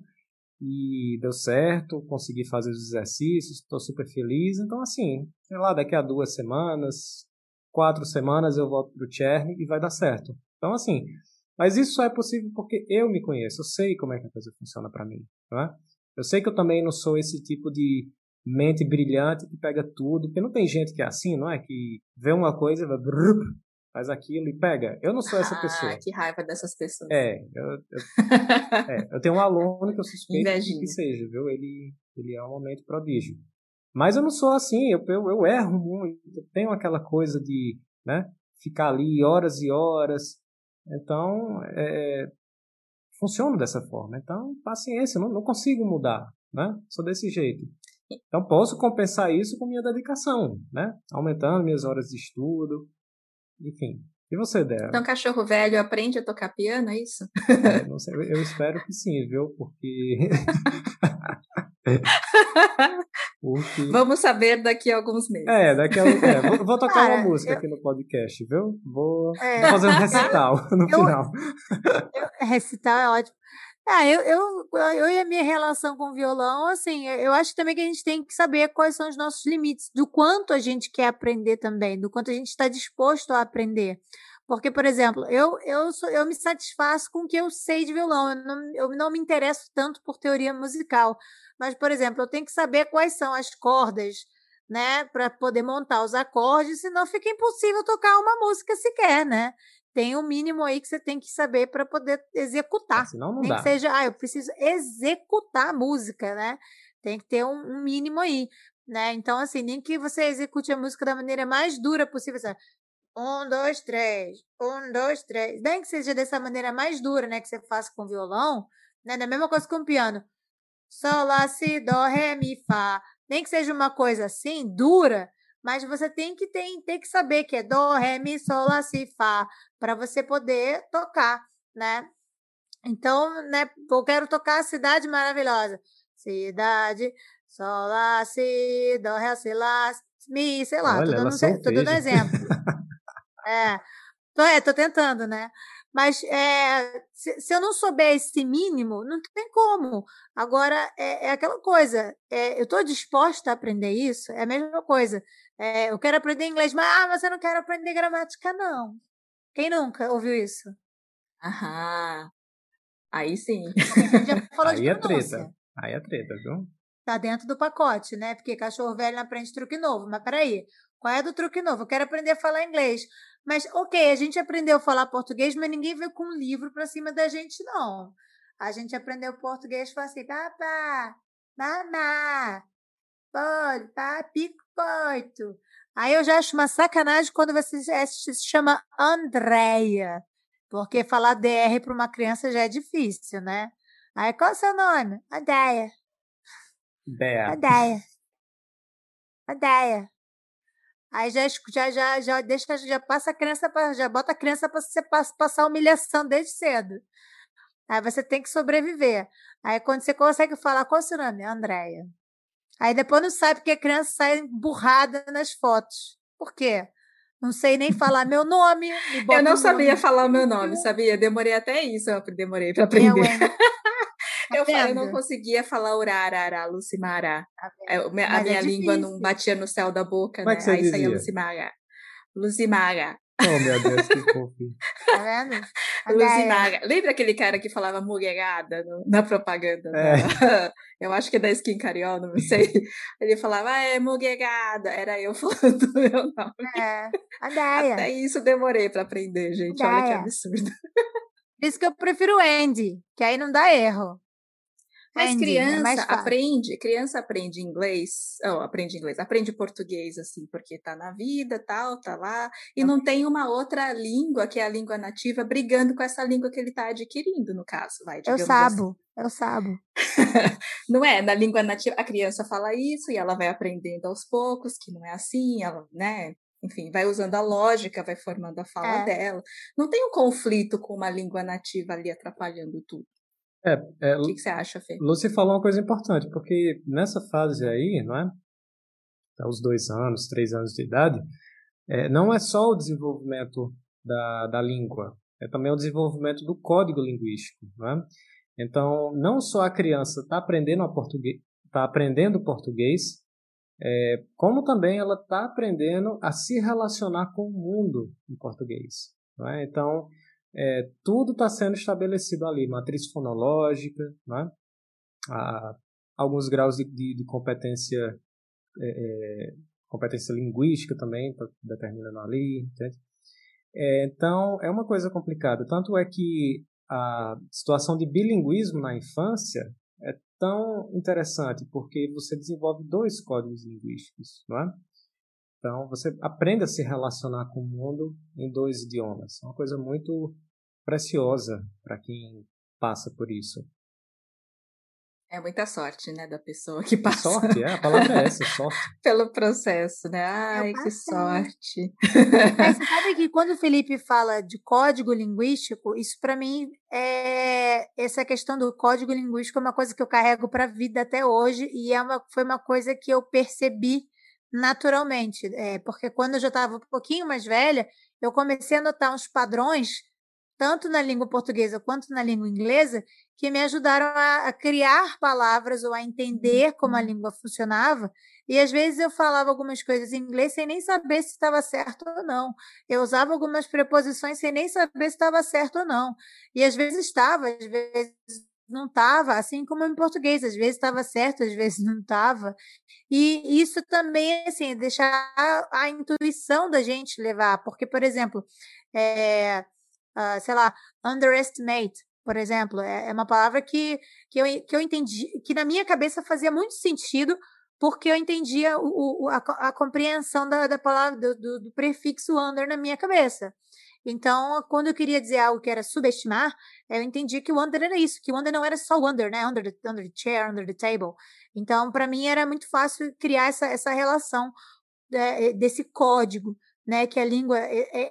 e deu certo, consegui fazer os exercícios, estou super feliz. Então, assim, sei lá, daqui a duas semanas, quatro semanas eu volto para o Cherny e vai dar certo. Então, assim, mas isso só é possível porque eu me conheço, eu sei como é que a coisa funciona para mim, não é? Eu sei que eu também não sou esse tipo de mente brilhante que pega tudo, porque não tem gente que é assim, não é? Que vê uma coisa e vai faz aquilo e pega. Eu não sou essa ah, pessoa. que raiva dessas pessoas. É, eu, eu, é, eu tenho um aluno que eu suspeito que seja, viu? Ele, ele é um momento prodígio. Mas eu não sou assim, eu, eu, eu erro muito, eu tenho aquela coisa de né, ficar ali horas e horas. Então, é, funciona dessa forma. Então, paciência, não, não consigo mudar, né? Sou desse jeito. Então, posso compensar isso com minha dedicação, né? Aumentando minhas horas de estudo, enfim. E você, Débora? Então, cachorro velho aprende a tocar piano, é isso? É, não sei, eu espero que sim, viu? Porque. Porque... Vamos saber daqui a alguns meses. É, daqui a é, vou, vou, tocar Cara, uma música eu... aqui no podcast, viu? Vou, é. vou fazer um recital no eu, final. Eu, recital é ótimo. Ah, eu, eu, eu e a minha relação com o violão, assim, eu acho também que a gente tem que saber quais são os nossos limites, do quanto a gente quer aprender também, do quanto a gente está disposto a aprender. Porque, por exemplo, eu, eu, sou, eu me satisfaço com o que eu sei de violão, eu não, eu não me interesso tanto por teoria musical. Mas, por exemplo, eu tenho que saber quais são as cordas, né, para poder montar os acordes, senão fica impossível tocar uma música sequer, né? Tem um mínimo aí que você tem que saber para poder executar. É, senão não Nem dá. que seja, ah, eu preciso executar a música, né? Tem que ter um, um, mínimo aí, né? Então, assim, nem que você execute a música da maneira mais dura possível, assim, um, dois, três, um, dois, três. Nem que seja dessa maneira mais dura, né? Que você faça com violão, né? Da mesma coisa com o piano. Sol, lá, si, dó, ré, mi, fá. Nem que seja uma coisa assim, dura, mas você tem que ter, tem que saber que é dó, ré, mi, sol, lá, si, fá, para você poder tocar, né? Então, né, eu quero tocar a cidade maravilhosa. Cidade, Sol, Lá, Si, Dó, Ré, Si, Lá, Mi, sei lá, Olha, tô, dando, tô dando exemplo. é, tô, é, tô tentando, né? Mas é, se, se, eu não souber esse mínimo, não tem como. Agora, é, é aquela coisa, é, eu estou disposta a aprender isso, é a mesma coisa. É, eu quero aprender inglês, mas ah, você não quer aprender gramática, não. Quem nunca ouviu isso? Aham. Aí sim. Aí é treta. Aí é treta, viu? Tá dentro do pacote, né? Porque cachorro velho não aprende truque novo. Mas peraí, qual é do truque novo? Eu quero aprender a falar inglês. Mas, ok, a gente aprendeu a falar português, mas ninguém veio com um livro para cima da gente, não. A gente aprendeu português e falou assim, papá, mamá, pode, papi, porto. Aí eu já acho uma sacanagem quando você se chama Andréia, porque falar DR para uma criança já é difícil, né? Aí qual é o seu nome? Andréia. Dea. Andréia. Andréia. Aí já, já, já, já deixa, já passa a criança, pra, já bota a criança para você passar humilhação desde cedo. Aí você tem que sobreviver. Aí quando você consegue falar, qual é o seu nome? Andréia. Aí depois não sabe porque a criança sai burrada nas fotos. Por quê? Não sei nem falar meu nome. Eu não sabia nome. falar o meu nome, sabia? Demorei até isso, eu demorei para aprender. Eu, tá eu, não conseguia falar urarara, Lucimara. Tá a minha é língua não batia no céu da boca, Como né? É Aí dizia? saía Lucimara. Lucimara. Oh, meu Deus, que fofinho. Tá vendo? Luzimaga. Lembra aquele cara que falava mulherada no, na propaganda? É. eu acho que é da Skin Cariol, não sei. Ele falava, ah, é mulherada. Era eu falando o meu nome. É, a Até isso demorei para aprender, gente. Olha que absurdo. Por isso que eu prefiro Andy, que aí não dá erro. Mas Entendi, criança é aprende, criança aprende inglês, oh, aprende inglês, aprende português, assim, porque tá na vida, tal, tá lá, e não tem uma outra língua, que é a língua nativa, brigando com essa língua que ele está adquirindo, no caso, vai, Eu sabo, assim. eu sabo. não é? Na língua nativa, a criança fala isso e ela vai aprendendo aos poucos, que não é assim, ela, né, enfim, vai usando a lógica, vai formando a fala é. dela. Não tem um conflito com uma língua nativa ali atrapalhando tudo. É, é, o que, que, você acha, Fê? Lucy falou uma coisa importante, porque nessa fase aí, não é? Aos dois anos, três anos de idade, é, não é só o desenvolvimento da, da língua, é também o desenvolvimento do código linguístico, não é? Então, não só a criança está aprendendo português, está aprendendo português, é, como também ela está aprendendo a se relacionar com o mundo em português. Não é? Então, é, tudo está sendo estabelecido ali, matriz fonológica, né? Ah, alguns graus de, de, de competência é, é competência linguística também está determinando ali, entende? É, então é uma coisa complicada. Tanto é que a situação de bilinguismo na infância é tão interessante porque você desenvolve dois códigos linguísticos, não é? Então, você aprende a se relacionar com o mundo em dois idiomas. É uma coisa muito preciosa para quem passa por isso. É muita sorte, né, da pessoa que passa. Sorte, é, a palavra é essa, sorte. Pelo processo, né? Ai, que sorte. Mas você sabe que quando o Felipe fala de código linguístico, isso para mim é essa questão do código linguístico é uma coisa que eu carrego para a vida até hoje e é uma, foi uma coisa que eu percebi naturalmente, é, porque quando eu já estava um pouquinho mais velha, eu comecei a notar uns padrões, tanto na língua portuguesa quanto na língua inglesa, que me ajudaram a, a criar palavras ou a entender como a uhum. língua funcionava. E às vezes eu falava algumas coisas em inglês sem nem saber se estava certo ou não. Eu usava algumas preposições sem nem saber se estava certo ou não. E às vezes estava, às vezes não estava, assim como em português, às vezes estava certo, às vezes não estava. E isso também, assim, deixar a, intuição da gente levar, porque, por exemplo, é, uh, sei lá, underestimate, por exemplo, é, é uma palavra que, que, eu, que eu entendi, que na minha cabeça fazia muito sentido, porque eu entendia o, o a, a, compreensão da, da palavra, do, do, do prefixo under na minha cabeça. Então, quando eu queria dizer algo que era subestimar, eu entendi que o under era isso, que o under não era só o under, né? Under the, under the chair, under the table. Então, para mim era muito fácil criar essa, essa relação é, desse código, né, que a língua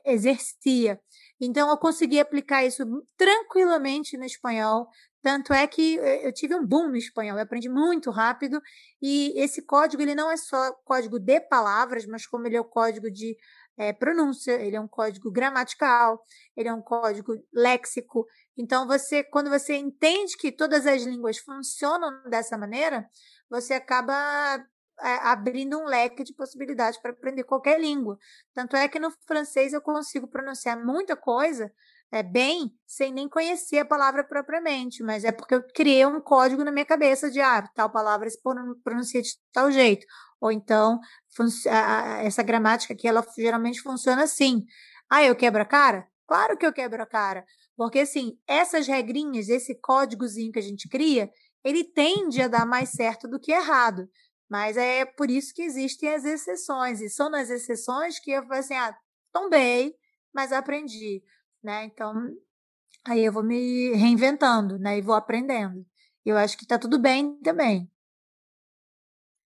exercia. Então, eu consegui aplicar isso tranquilamente no espanhol, Tanto é que eu tive um boom no espanhol, eu aprendi muito rápido e esse código ele não é só código de palavras, mas como ele é o código de é, pronúncia, ele é um código gramatical, ele é um código léxico. Então você, quando você entende que todas as línguas funcionam dessa maneira, você acaba é, abrindo um leque de possibilidades para aprender qualquer língua. Tanto é que no francês eu consigo pronunciar muita coisa é, bem sem nem conhecer a palavra propriamente, mas é porque eu criei um código na minha cabeça de ah, tal palavra se pronuncia de tal jeito. Ou então, essa gramática aqui, ela geralmente funciona assim. Ah, eu quebro a cara? Claro que eu quebro a cara. Porque, assim, essas regrinhas, esse códigozinho que a gente cria, ele tende a dar mais certo do que errado. Mas é por isso que existem as exceções. E são nas exceções que eu falo assim, ah, tombei, mas aprendi né? Então, aí eu vou me reinventando, né? E vou aprendendo. Eu acho que tá tudo bem também.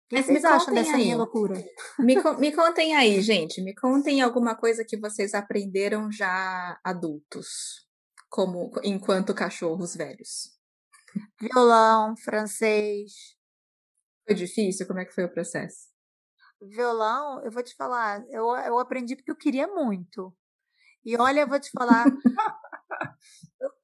O que vocês acham dessa aí. minha loucura? Me, me contem aí, gente. Me contem alguma coisa que vocês aprenderam já adultos, como enquanto cachorros velhos. Violão, francês. Foi difícil? Como é que foi o processo? Violão, eu vou te falar, eu, eu aprendi porque eu queria muito. E olha, eu vou te falar.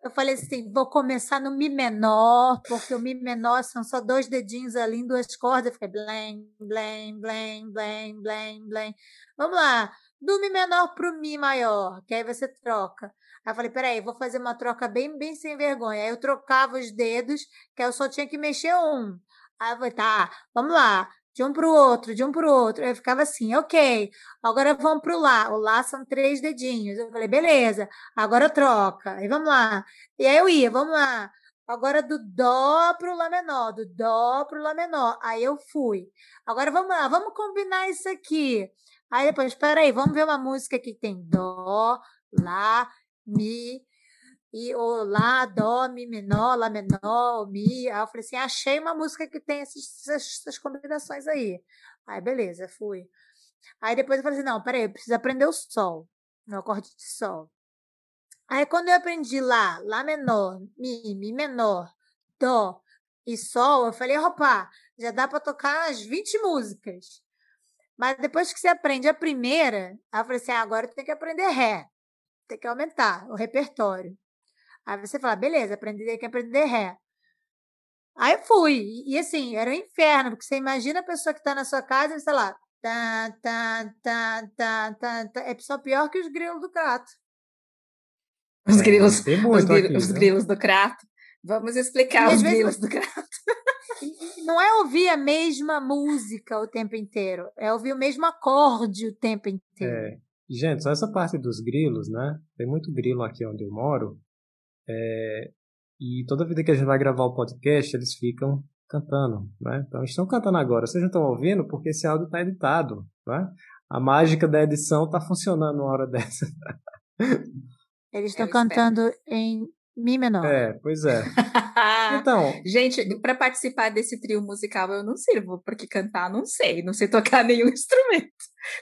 eu falei assim: vou começar no Mi menor, porque o Mi menor são só dois dedinhos ali em duas cordas. Eu fiquei blém, blém, blém, blém, blém, blém. Vamos lá, do Mi menor para o Mi maior, que aí você troca. Aí eu falei: peraí, vou fazer uma troca bem, bem sem vergonha. Aí eu trocava os dedos, que eu só tinha que mexer um. Aí eu falei: tá, vamos lá de um para o outro, de um para o outro. Eu ficava assim, ok, agora vamos para o Lá. O Lá são três dedinhos. Eu falei, beleza, agora troca. Aí vamos lá. E aí eu ia, vamos lá. Agora do Dó para o Lá menor, do Dó para o Lá menor. Aí eu fui. Agora vamos lá, vamos combinar isso aqui. Aí depois, espera aí, vamos ver uma música que tem Dó, Lá, Mi, e o Lá, Dó, Mi menor, Lá menor, Mi. Aí eu falei assim: achei uma música que tem essas, essas combinações aí. Aí, beleza, fui. Aí depois eu falei assim: não, peraí, eu preciso aprender o Sol, meu acorde de Sol. Aí quando eu aprendi Lá, Lá menor, Mi, Mi menor, Dó e Sol, eu falei: opa, já dá para tocar as 20 músicas. Mas depois que você aprende a primeira, aí eu falei assim: ah, agora tenho que aprender Ré, tem que aumentar o repertório. Aí você fala, beleza, aprender que aprender ré. Aí eu fui. E assim, era um inferno, porque você imagina a pessoa que está na sua casa e, sei lá, tá, tá, tá, tá, tá, tá, é só pior que os grilos do crato. Os é, grilos, os, grilos, aqui, os grilos do crato. Vamos explicar os grilos do crato. Não é ouvir a mesma música o tempo inteiro, é ouvir o mesmo acorde o tempo inteiro. É. Gente, só essa parte dos grilos, né? Tem muito grilo aqui onde eu moro. É, e toda vida que a gente vai gravar o podcast, eles ficam cantando, né? Então estão cantando agora. Vocês não estão ouvindo porque esse áudio está editado, né? A mágica da edição está funcionando uma hora dessa. Eles estão cantando em Mi menor. É, pois é. então. Gente, para participar desse trio musical eu não sirvo, porque cantar não sei, não sei tocar nenhum instrumento.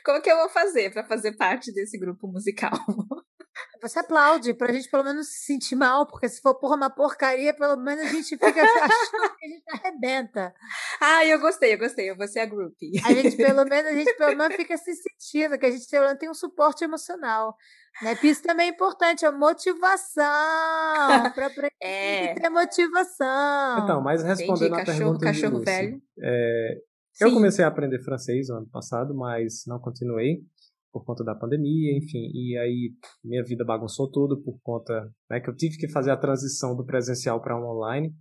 Como que eu vou fazer para fazer parte desse grupo musical? Você aplaude pra gente pelo menos se sentir mal, porque se for porra uma porcaria, pelo menos a gente fica achando que a gente arrebenta. Ah, eu gostei, eu gostei, eu vou ser a groupie. A gente, pelo menos, a gente pelo menos fica se sentindo, que a gente tem um suporte emocional. Né? Isso também é importante, a motivação. Para é. ter motivação. Então, mas respondendo Entendi, a cachorro, pergunta cachorro velho. É, eu comecei a aprender francês no ano passado, mas não continuei por conta da pandemia, enfim, e aí minha vida bagunçou tudo por conta né, que eu tive que fazer a transição do presencial para online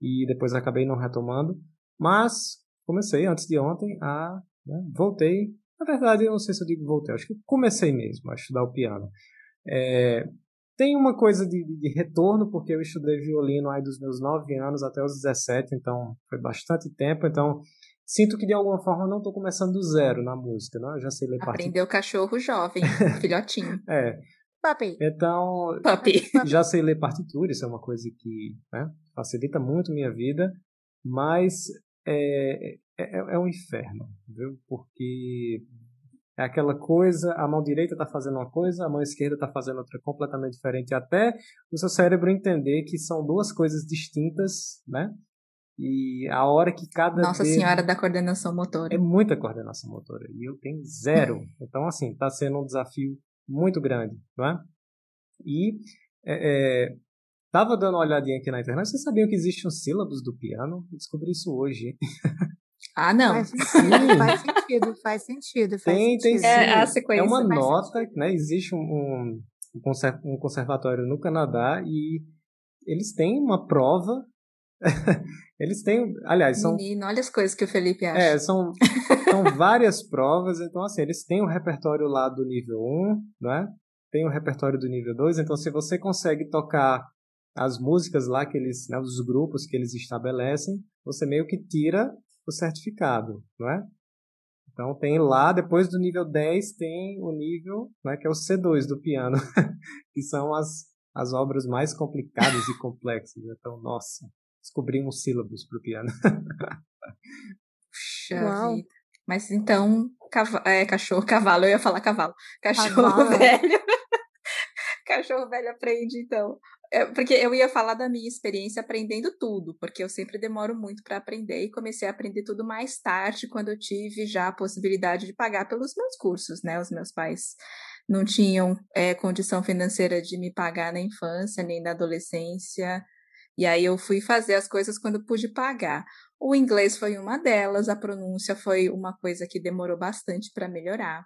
e depois acabei não retomando, mas comecei antes de ontem a né, voltei, na verdade eu não sei se eu digo voltei, acho que comecei mesmo a estudar o piano. É, tem uma coisa de, de, retorno, porque eu estudei violino aí dos meus 9 anos até os 17, então foi bastante tempo, então sinto que de alguma forma não estou começando do zero na música, né? Eu já sei ler Aprendeu cachorro jovem, filhotinho. é. Papi. Então, Papi. já sei ler partitura, isso é uma coisa que né, facilita muito minha vida, mas é, é, é, é um inferno, viu? Porque é aquela coisa, a mão direita está fazendo uma coisa, a mão esquerda está fazendo outra completamente diferente, até o seu cérebro entender que são duas coisas distintas, né? E a hora que cada Nossa dedo... Senhora da Coordenação Motora. É muita coordenação motora. E eu tenho zero. Então, assim, está sendo um desafio muito grande, não é? E é, é, tava dando uma olhadinha aqui na internet. Vocês sabiam que existem os sílabos do piano? Eu descobri isso hoje. Ah, não. Faz sentido, faz sentido, faz sentido. Faz tem, sentido. tem sim. É a sequência. É uma nota, né? Existe um, um, um conservatório no Canadá e eles têm uma prova. eles têm, aliás, são. Menino, olha as coisas que o Felipe acha. É, são, são várias provas, então assim, eles têm o um repertório lá do nível 1, né? Tem o um repertório do nível 2, então se você consegue tocar as músicas lá que eles, né, os grupos que eles estabelecem, você meio que tira o certificado, não é? Então tem lá, depois do nível 10, tem o nível, né, que é o C2 do piano, que são as, as obras mais complicadas e complexas. Então, nossa, descobrimos sílabos para o piano. Puxa Uau. vida. Mas então, é, cachorro, cavalo, eu ia falar cavalo. Cachorro cavalo. velho. cachorro velho aprende, então. É, porque eu ia falar da minha experiência aprendendo tudo, porque eu sempre demoro muito para aprender e comecei a aprender tudo mais tarde, quando eu tive já a possibilidade de pagar pelos meus cursos, né? Os meus pais não tinham é, condição financeira de me pagar na infância nem na adolescência, e aí eu fui fazer as coisas quando pude pagar. O inglês foi uma delas, a pronúncia foi uma coisa que demorou bastante para melhorar.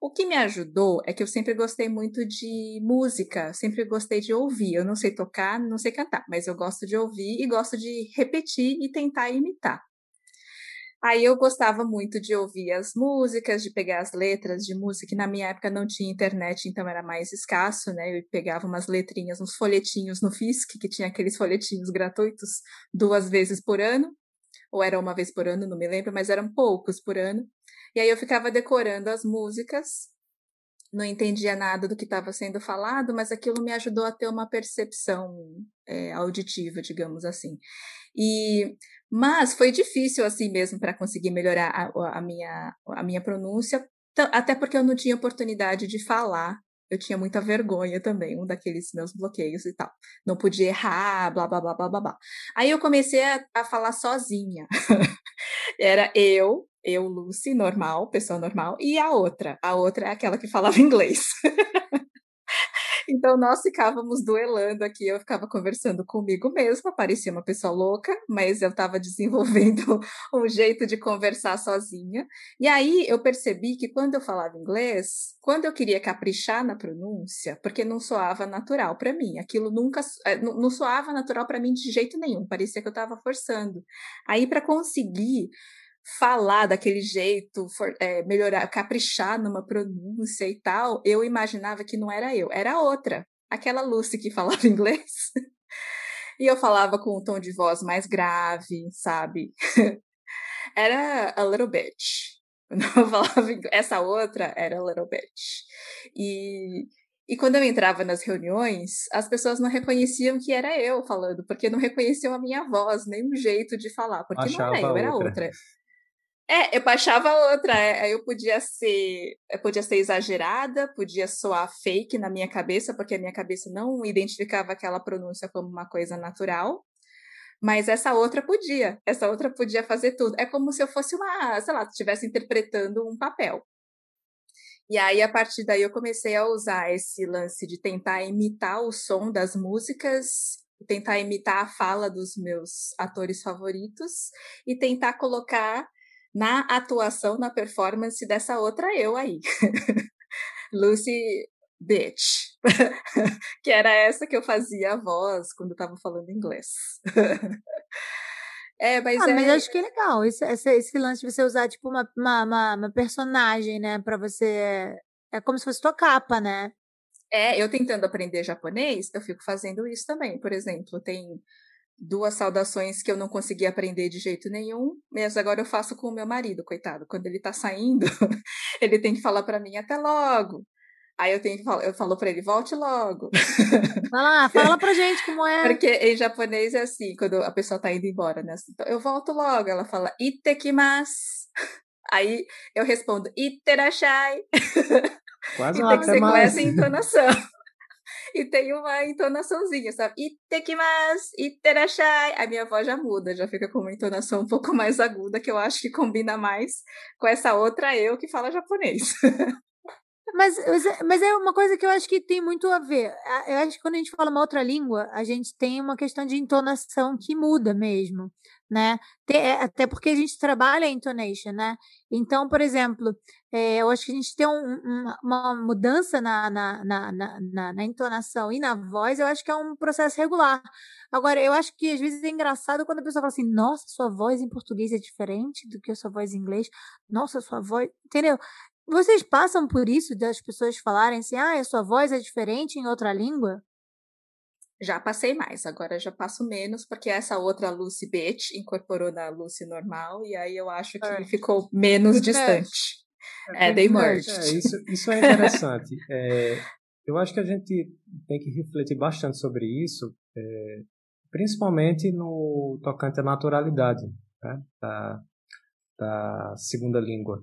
O que me ajudou é que eu sempre gostei muito de música, sempre gostei de ouvir. Eu não sei tocar, não sei cantar, mas eu gosto de ouvir e gosto de repetir e tentar imitar. Aí eu gostava muito de ouvir as músicas, de pegar as letras de música, que na minha época não tinha internet, então era mais escasso, né? Eu pegava umas letrinhas, uns folhetinhos no FISC, que tinha aqueles folhetinhos gratuitos duas vezes por ano, ou era uma vez por ano, não me lembro, mas eram poucos por ano. E aí eu ficava decorando as músicas, não entendia nada do que estava sendo falado, mas aquilo me ajudou a ter uma percepção é, auditiva, digamos assim. E mas foi difícil assim mesmo para conseguir melhorar a, a, minha a minha pronúncia, até porque eu não tinha oportunidade de falar. Eu tinha muita vergonha também, um daqueles meus bloqueios e tal. Não podia errar, blá blá blá blá blá. blá. Aí eu comecei a, a falar sozinha. Era eu eu, Lucy, normal, pessoa normal, e a outra. A outra é aquela que falava inglês. então nós ficávamos duelando aqui, eu ficava conversando comigo mesma, parecia uma pessoa louca, mas eu estava desenvolvendo um jeito de conversar sozinha. E aí eu percebi que quando eu falava inglês, quando eu queria caprichar na pronúncia, porque não soava natural para mim, aquilo nunca eh, não soava natural para mim de jeito nenhum, parecia que eu estava forçando. Aí para conseguir falar daquele jeito, for, é, melhorar, caprichar numa pronúncia e tal, eu imaginava que não era eu, era outra, aquela Lucy que falava inglês. e eu falava com um tom de voz mais grave, sabe? era a little bitch. Não falava inglês. Essa outra era a little bitch. E e quando eu entrava nas reuniões, as pessoas não reconheciam que era eu falando, porque não reconheciam a minha voz, nem o jeito de falar, porque Achava não era eu, era outra. É, eu baixava outra. É, eu podia ser, eu podia ser exagerada, podia soar fake na minha cabeça, porque a minha cabeça não identificava aquela pronúncia como uma coisa natural. Mas essa outra podia, essa outra podia fazer tudo. É como se eu fosse uma, sei lá, estivesse interpretando um papel. E aí, a partir daí, eu comecei a usar esse lance de tentar imitar o som das músicas, tentar imitar a fala dos meus atores favoritos e tentar colocar na atuação, na performance dessa outra eu aí. Lucy Bitch. que era essa que eu fazia a voz quando estava falando inglês. é, mas, ah, é... mas acho que é legal esse, esse, esse, lance de você usar tipo uma, uma, uma, personagem, né? Para você. É como se fosse tua capa, né? É, eu tentando aprender japonês, eu fico fazendo isso também. Por exemplo, tem duas saudações que eu não consegui aprender de jeito nenhum, mas agora eu faço com o meu marido, coitado. Quando ele tá saindo, ele tem que falar para mim até logo. Aí eu tenho que falar, eu falo para ele, volte logo. Vai lá, fala pra gente como é. Porque em japonês é assim, quando a pessoa tá indo embora, né? Então, eu volto logo, ela fala itekimasu. Aí eu respondo, Iterachai. Quase e tem que ser com essa entonação. e tem uma entonaçãozinha, sabe? Itekimasu, iterashai. A minha voz já muda, já fica com uma entonação um pouco mais aguda, que eu acho que combina mais com essa outra eu que fala japonês. Mas, mas é uma coisa que eu acho que tem muito a ver. Eu acho que quando a gente fala uma outra língua, a gente tem uma questão de entonação que muda mesmo, né? É, até porque a gente trabalha a intonation, né? Então, por exemplo, é, eu acho que a gente tem um, uma mudança na, na, na, na, na entonação e na voz, eu acho que é um processo regular. Agora, eu acho que às vezes é engraçado quando a pessoa fala assim, nossa, sua voz em português é diferente do que a sua voz em inglês. Nossa, sua voz. Entendeu? Vocês passam por isso das pessoas falarem assim, ah, a sua voz é diferente em outra língua? Já passei mais, agora já passo menos, porque essa outra Lucy Bitch incorporou na Lucy normal, e aí eu acho que é. ficou menos distante. É, é. É, isso, isso é interessante. é, eu acho que a gente tem que refletir bastante sobre isso, é, principalmente no tocante à naturalidade né, da, da segunda língua.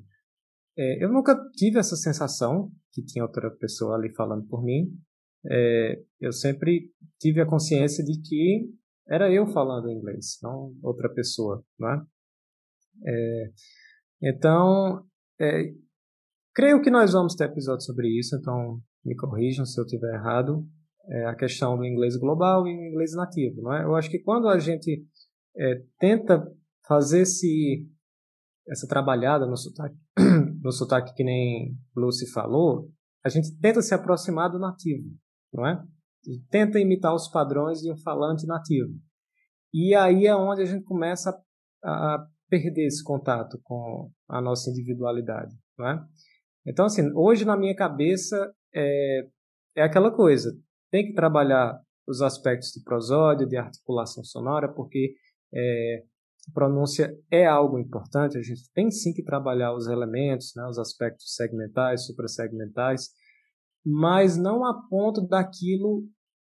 É, eu nunca tive essa sensação que tinha outra pessoa ali falando por mim. É, eu sempre tive a consciência de que era eu falando inglês, não outra pessoa, né? É, então, é, creio que nós vamos ter episódio sobre isso, então me corrijam se eu estiver errado. É a questão do inglês global e o inglês nativo, não é? Eu acho que quando a gente é, tenta fazer esse essa trabalhada no sotaque, no sotaque que nem Lucy falou, a gente tenta se aproximar do nativo, não é? tenta imitar os padrões de um falante nativo. E aí é onde a gente começa a, a perder esse contato com a nossa individualidade, não é? Então, assim, hoje na minha cabeça é, é aquela coisa, tem que trabalhar os aspectos de prosódia, de articulação sonora, porque é, pronúncia é algo importante, a gente tem sim que trabalhar os elementos, né, os aspectos segmentais, suprassegmentais, mas não a ponto daquilo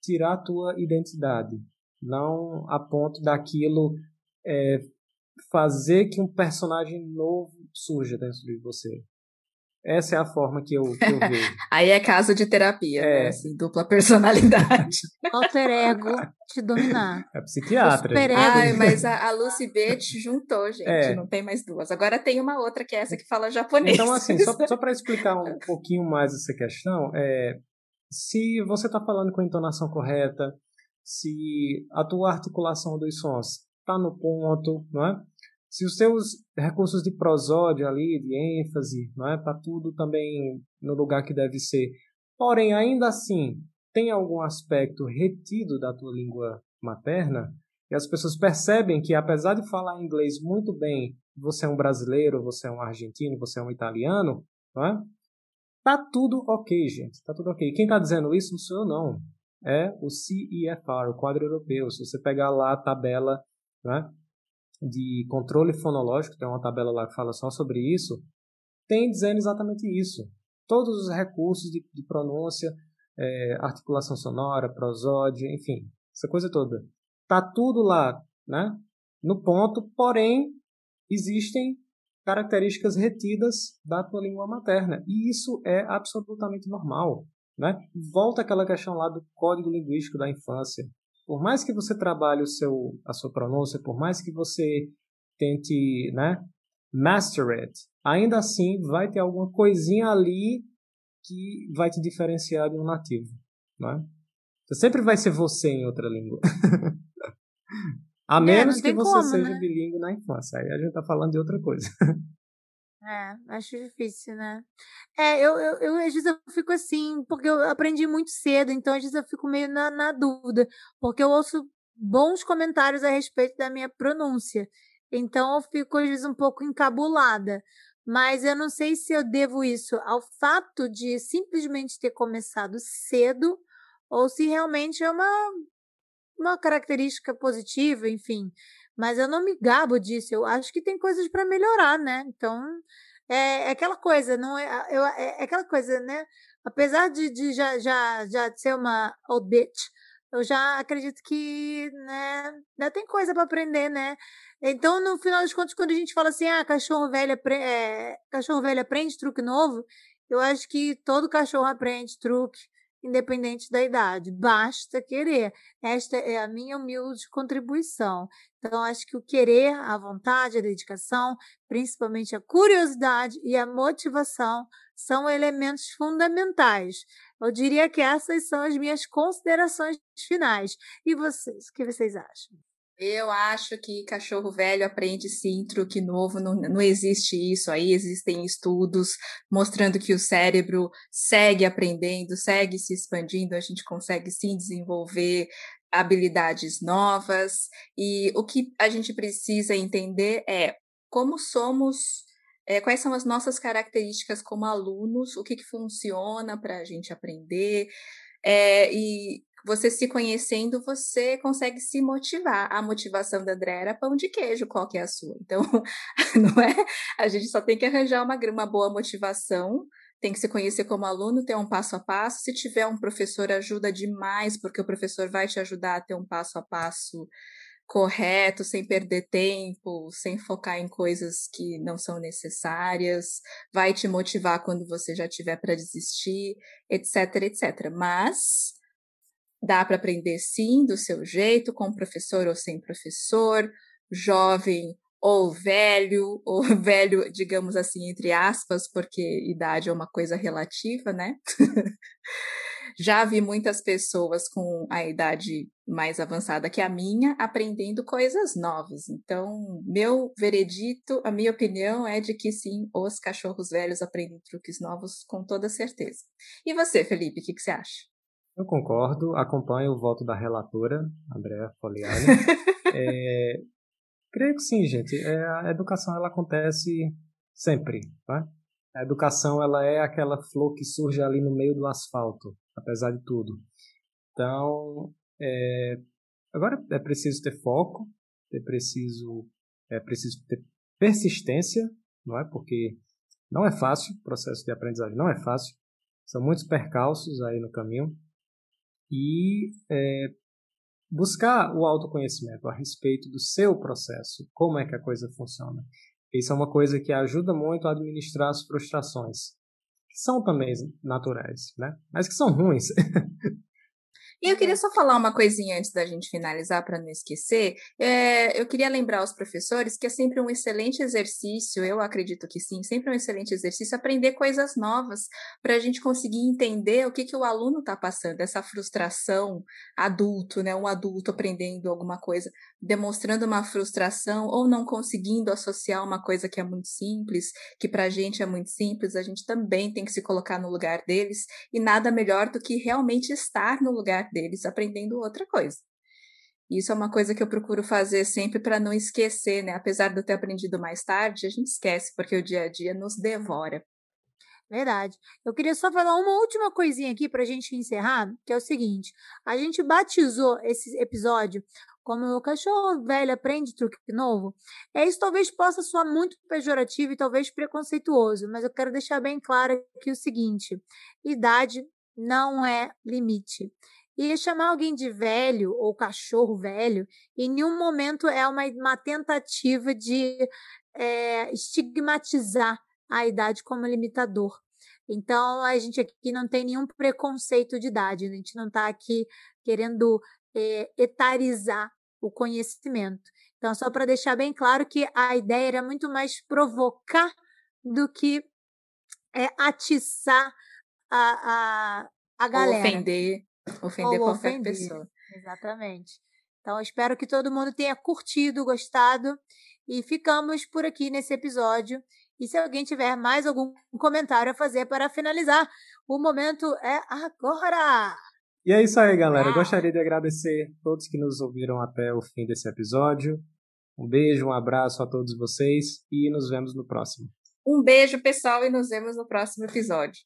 tirar a tua identidade, não a ponto daquilo é, fazer que um personagem novo surja dentro de você. Essa é a forma que eu, que eu vejo. Aí é caso de terapia, né? é. né? Assim, dupla personalidade. Alter ego te dominar. É psiquiatra. Ai, mas a, a Lucy B te juntou, gente. É. Não tem mais duas. Agora tem uma outra que é essa que fala japonês. Então, assim, só, só para explicar um pouquinho mais essa questão, é, se você está falando com a entonação correta, se a tua articulação dos sons está no ponto, não é? Se os seus recursos de prosódia ali, de ênfase, não é, para tudo também no lugar que deve ser. Porém, ainda assim, tem algum aspecto retido da tua língua materna, e as pessoas percebem que apesar de falar inglês muito bem, você é um brasileiro, você é um argentino, você é um italiano, não é? Tá tudo ok, gente. Tá tudo ok. Quem tá dizendo isso não sou eu, não. É o CEFR, o quadro europeu. Se você pegar lá a tabela, né? De controle fonológico, tem uma tabela lá que fala só sobre isso, tem dizendo exatamente isso. Todos os recursos de, de pronúncia, é, articulação sonora, prosódia, enfim, essa coisa toda. Tá tudo lá, né? No ponto, porém, existem características retidas da tua língua materna. E isso é absolutamente normal. Né? Volta aquela questão lá do código linguístico da infância por mais que você trabalhe o seu, a sua pronúncia, por mais que você tente, né, master it, ainda assim vai ter alguma coisinha ali que vai te diferenciar de um nativo, né? Você sempre vai ser você em outra língua. a é, menos que você como, seja né? bilíngue na infância. Aí a gente tá falando de outra coisa. É, acho difícil, né? É, eu, eu, eu, às vezes eu fico assim, porque eu aprendi muito cedo, então às vezes eu fico meio na, na dúvida, porque eu ouço bons comentários a respeito da minha pronúncia. Então eu fico às vezes um pouco encabulada. Mas eu não sei se eu devo isso ao fato de simplesmente ter começado cedo ou se realmente é uma, uma característica positiva, enfim. Mas eu não me gabo disso. Eu acho que tem coisas para melhorar, né? Então, é, é, aquela coisa, não é, eu, é, é aquela coisa, né? Apesar de, de já, já, já ser uma old bitch, eu já acredito que né, ainda tem coisa para aprender, né? Então, no final das contas, quando a gente fala assim, ah, cachorro velho, é, cachorro velho aprende truque novo, eu acho que todo cachorro aprende truque, independente da idade. Basta querer. Esta é a minha humilde contribuição. Então, acho que o querer, a vontade, a dedicação, principalmente a curiosidade e a motivação, são elementos fundamentais. Eu diria que essas são as minhas considerações finais. E vocês, o que vocês acham? Eu acho que cachorro velho aprende sim truque novo, não, não existe isso aí, existem estudos mostrando que o cérebro segue aprendendo, segue se expandindo, a gente consegue sim desenvolver habilidades novas, e o que a gente precisa entender é como somos, é, quais são as nossas características como alunos, o que, que funciona para a gente aprender, é, e você se conhecendo, você consegue se motivar. A motivação da André era pão de queijo, qual que é a sua? Então, não é? A gente só tem que arranjar uma, uma boa motivação, tem que se conhecer como aluno, ter um passo a passo. Se tiver um professor, ajuda demais, porque o professor vai te ajudar a ter um passo a passo correto, sem perder tempo, sem focar em coisas que não são necessárias, vai te motivar quando você já tiver para desistir, etc, etc. Mas Dá para aprender sim, do seu jeito, com professor ou sem professor, jovem ou velho, ou velho, digamos assim, entre aspas, porque idade é uma coisa relativa, né? Já vi muitas pessoas com a idade mais avançada que a minha aprendendo coisas novas. Então, meu veredito, a minha opinião é de que sim, os cachorros velhos aprendem truques novos com toda certeza. E você, Felipe, o que, que você acha? Eu concordo, acompanho o voto da relatora, Andréa Foliani. é, creio que sim, gente. É, a educação ela acontece sempre, tá? A educação ela é aquela flor que surge ali no meio do asfalto, apesar de tudo. Então, é, agora é preciso ter foco, é preciso, é preciso ter persistência, não é? Porque não é fácil, o processo de aprendizagem não é fácil. São muitos percalços aí no caminho e é, buscar o autoconhecimento a respeito do seu processo, como é que a coisa funciona. Isso é uma coisa que ajuda muito a administrar as frustrações, que são também naturais, né? mas que são ruins. E eu queria só falar uma coisinha antes da gente finalizar, para não esquecer. É, eu queria lembrar aos professores que é sempre um excelente exercício, eu acredito que sim, sempre um excelente exercício aprender coisas novas, para a gente conseguir entender o que, que o aluno está passando, essa frustração adulto, né? Um adulto aprendendo alguma coisa, demonstrando uma frustração ou não conseguindo associar uma coisa que é muito simples, que para a gente é muito simples, a gente também tem que se colocar no lugar deles, e nada melhor do que realmente estar no lugar deles aprendendo outra coisa. Isso é uma coisa que eu procuro fazer sempre para não esquecer, né? Apesar de eu ter aprendido mais tarde, a gente esquece porque o dia a dia nos devora. Verdade. Eu queria só falar uma última coisinha aqui para a gente encerrar, que é o seguinte: a gente batizou esse episódio como o cachorro velho aprende truque novo. É isso talvez possa soar muito pejorativo e talvez preconceituoso, mas eu quero deixar bem claro aqui o seguinte: idade não é limite. E chamar alguém de velho ou cachorro velho, em nenhum momento é uma, uma tentativa de é, estigmatizar a idade como limitador. Então, a gente aqui não tem nenhum preconceito de idade, a gente não está aqui querendo é, etarizar o conhecimento. Então, só para deixar bem claro que a ideia era muito mais provocar do que é, atiçar a, a, a galera. Ou ofender. Ofender Ou qualquer ofender. pessoa. Exatamente. Então, espero que todo mundo tenha curtido, gostado. E ficamos por aqui nesse episódio. E se alguém tiver mais algum comentário a fazer para finalizar, o momento é agora! E é isso aí, galera. Eu gostaria de agradecer a todos que nos ouviram até o fim desse episódio. Um beijo, um abraço a todos vocês e nos vemos no próximo. Um beijo, pessoal, e nos vemos no próximo episódio.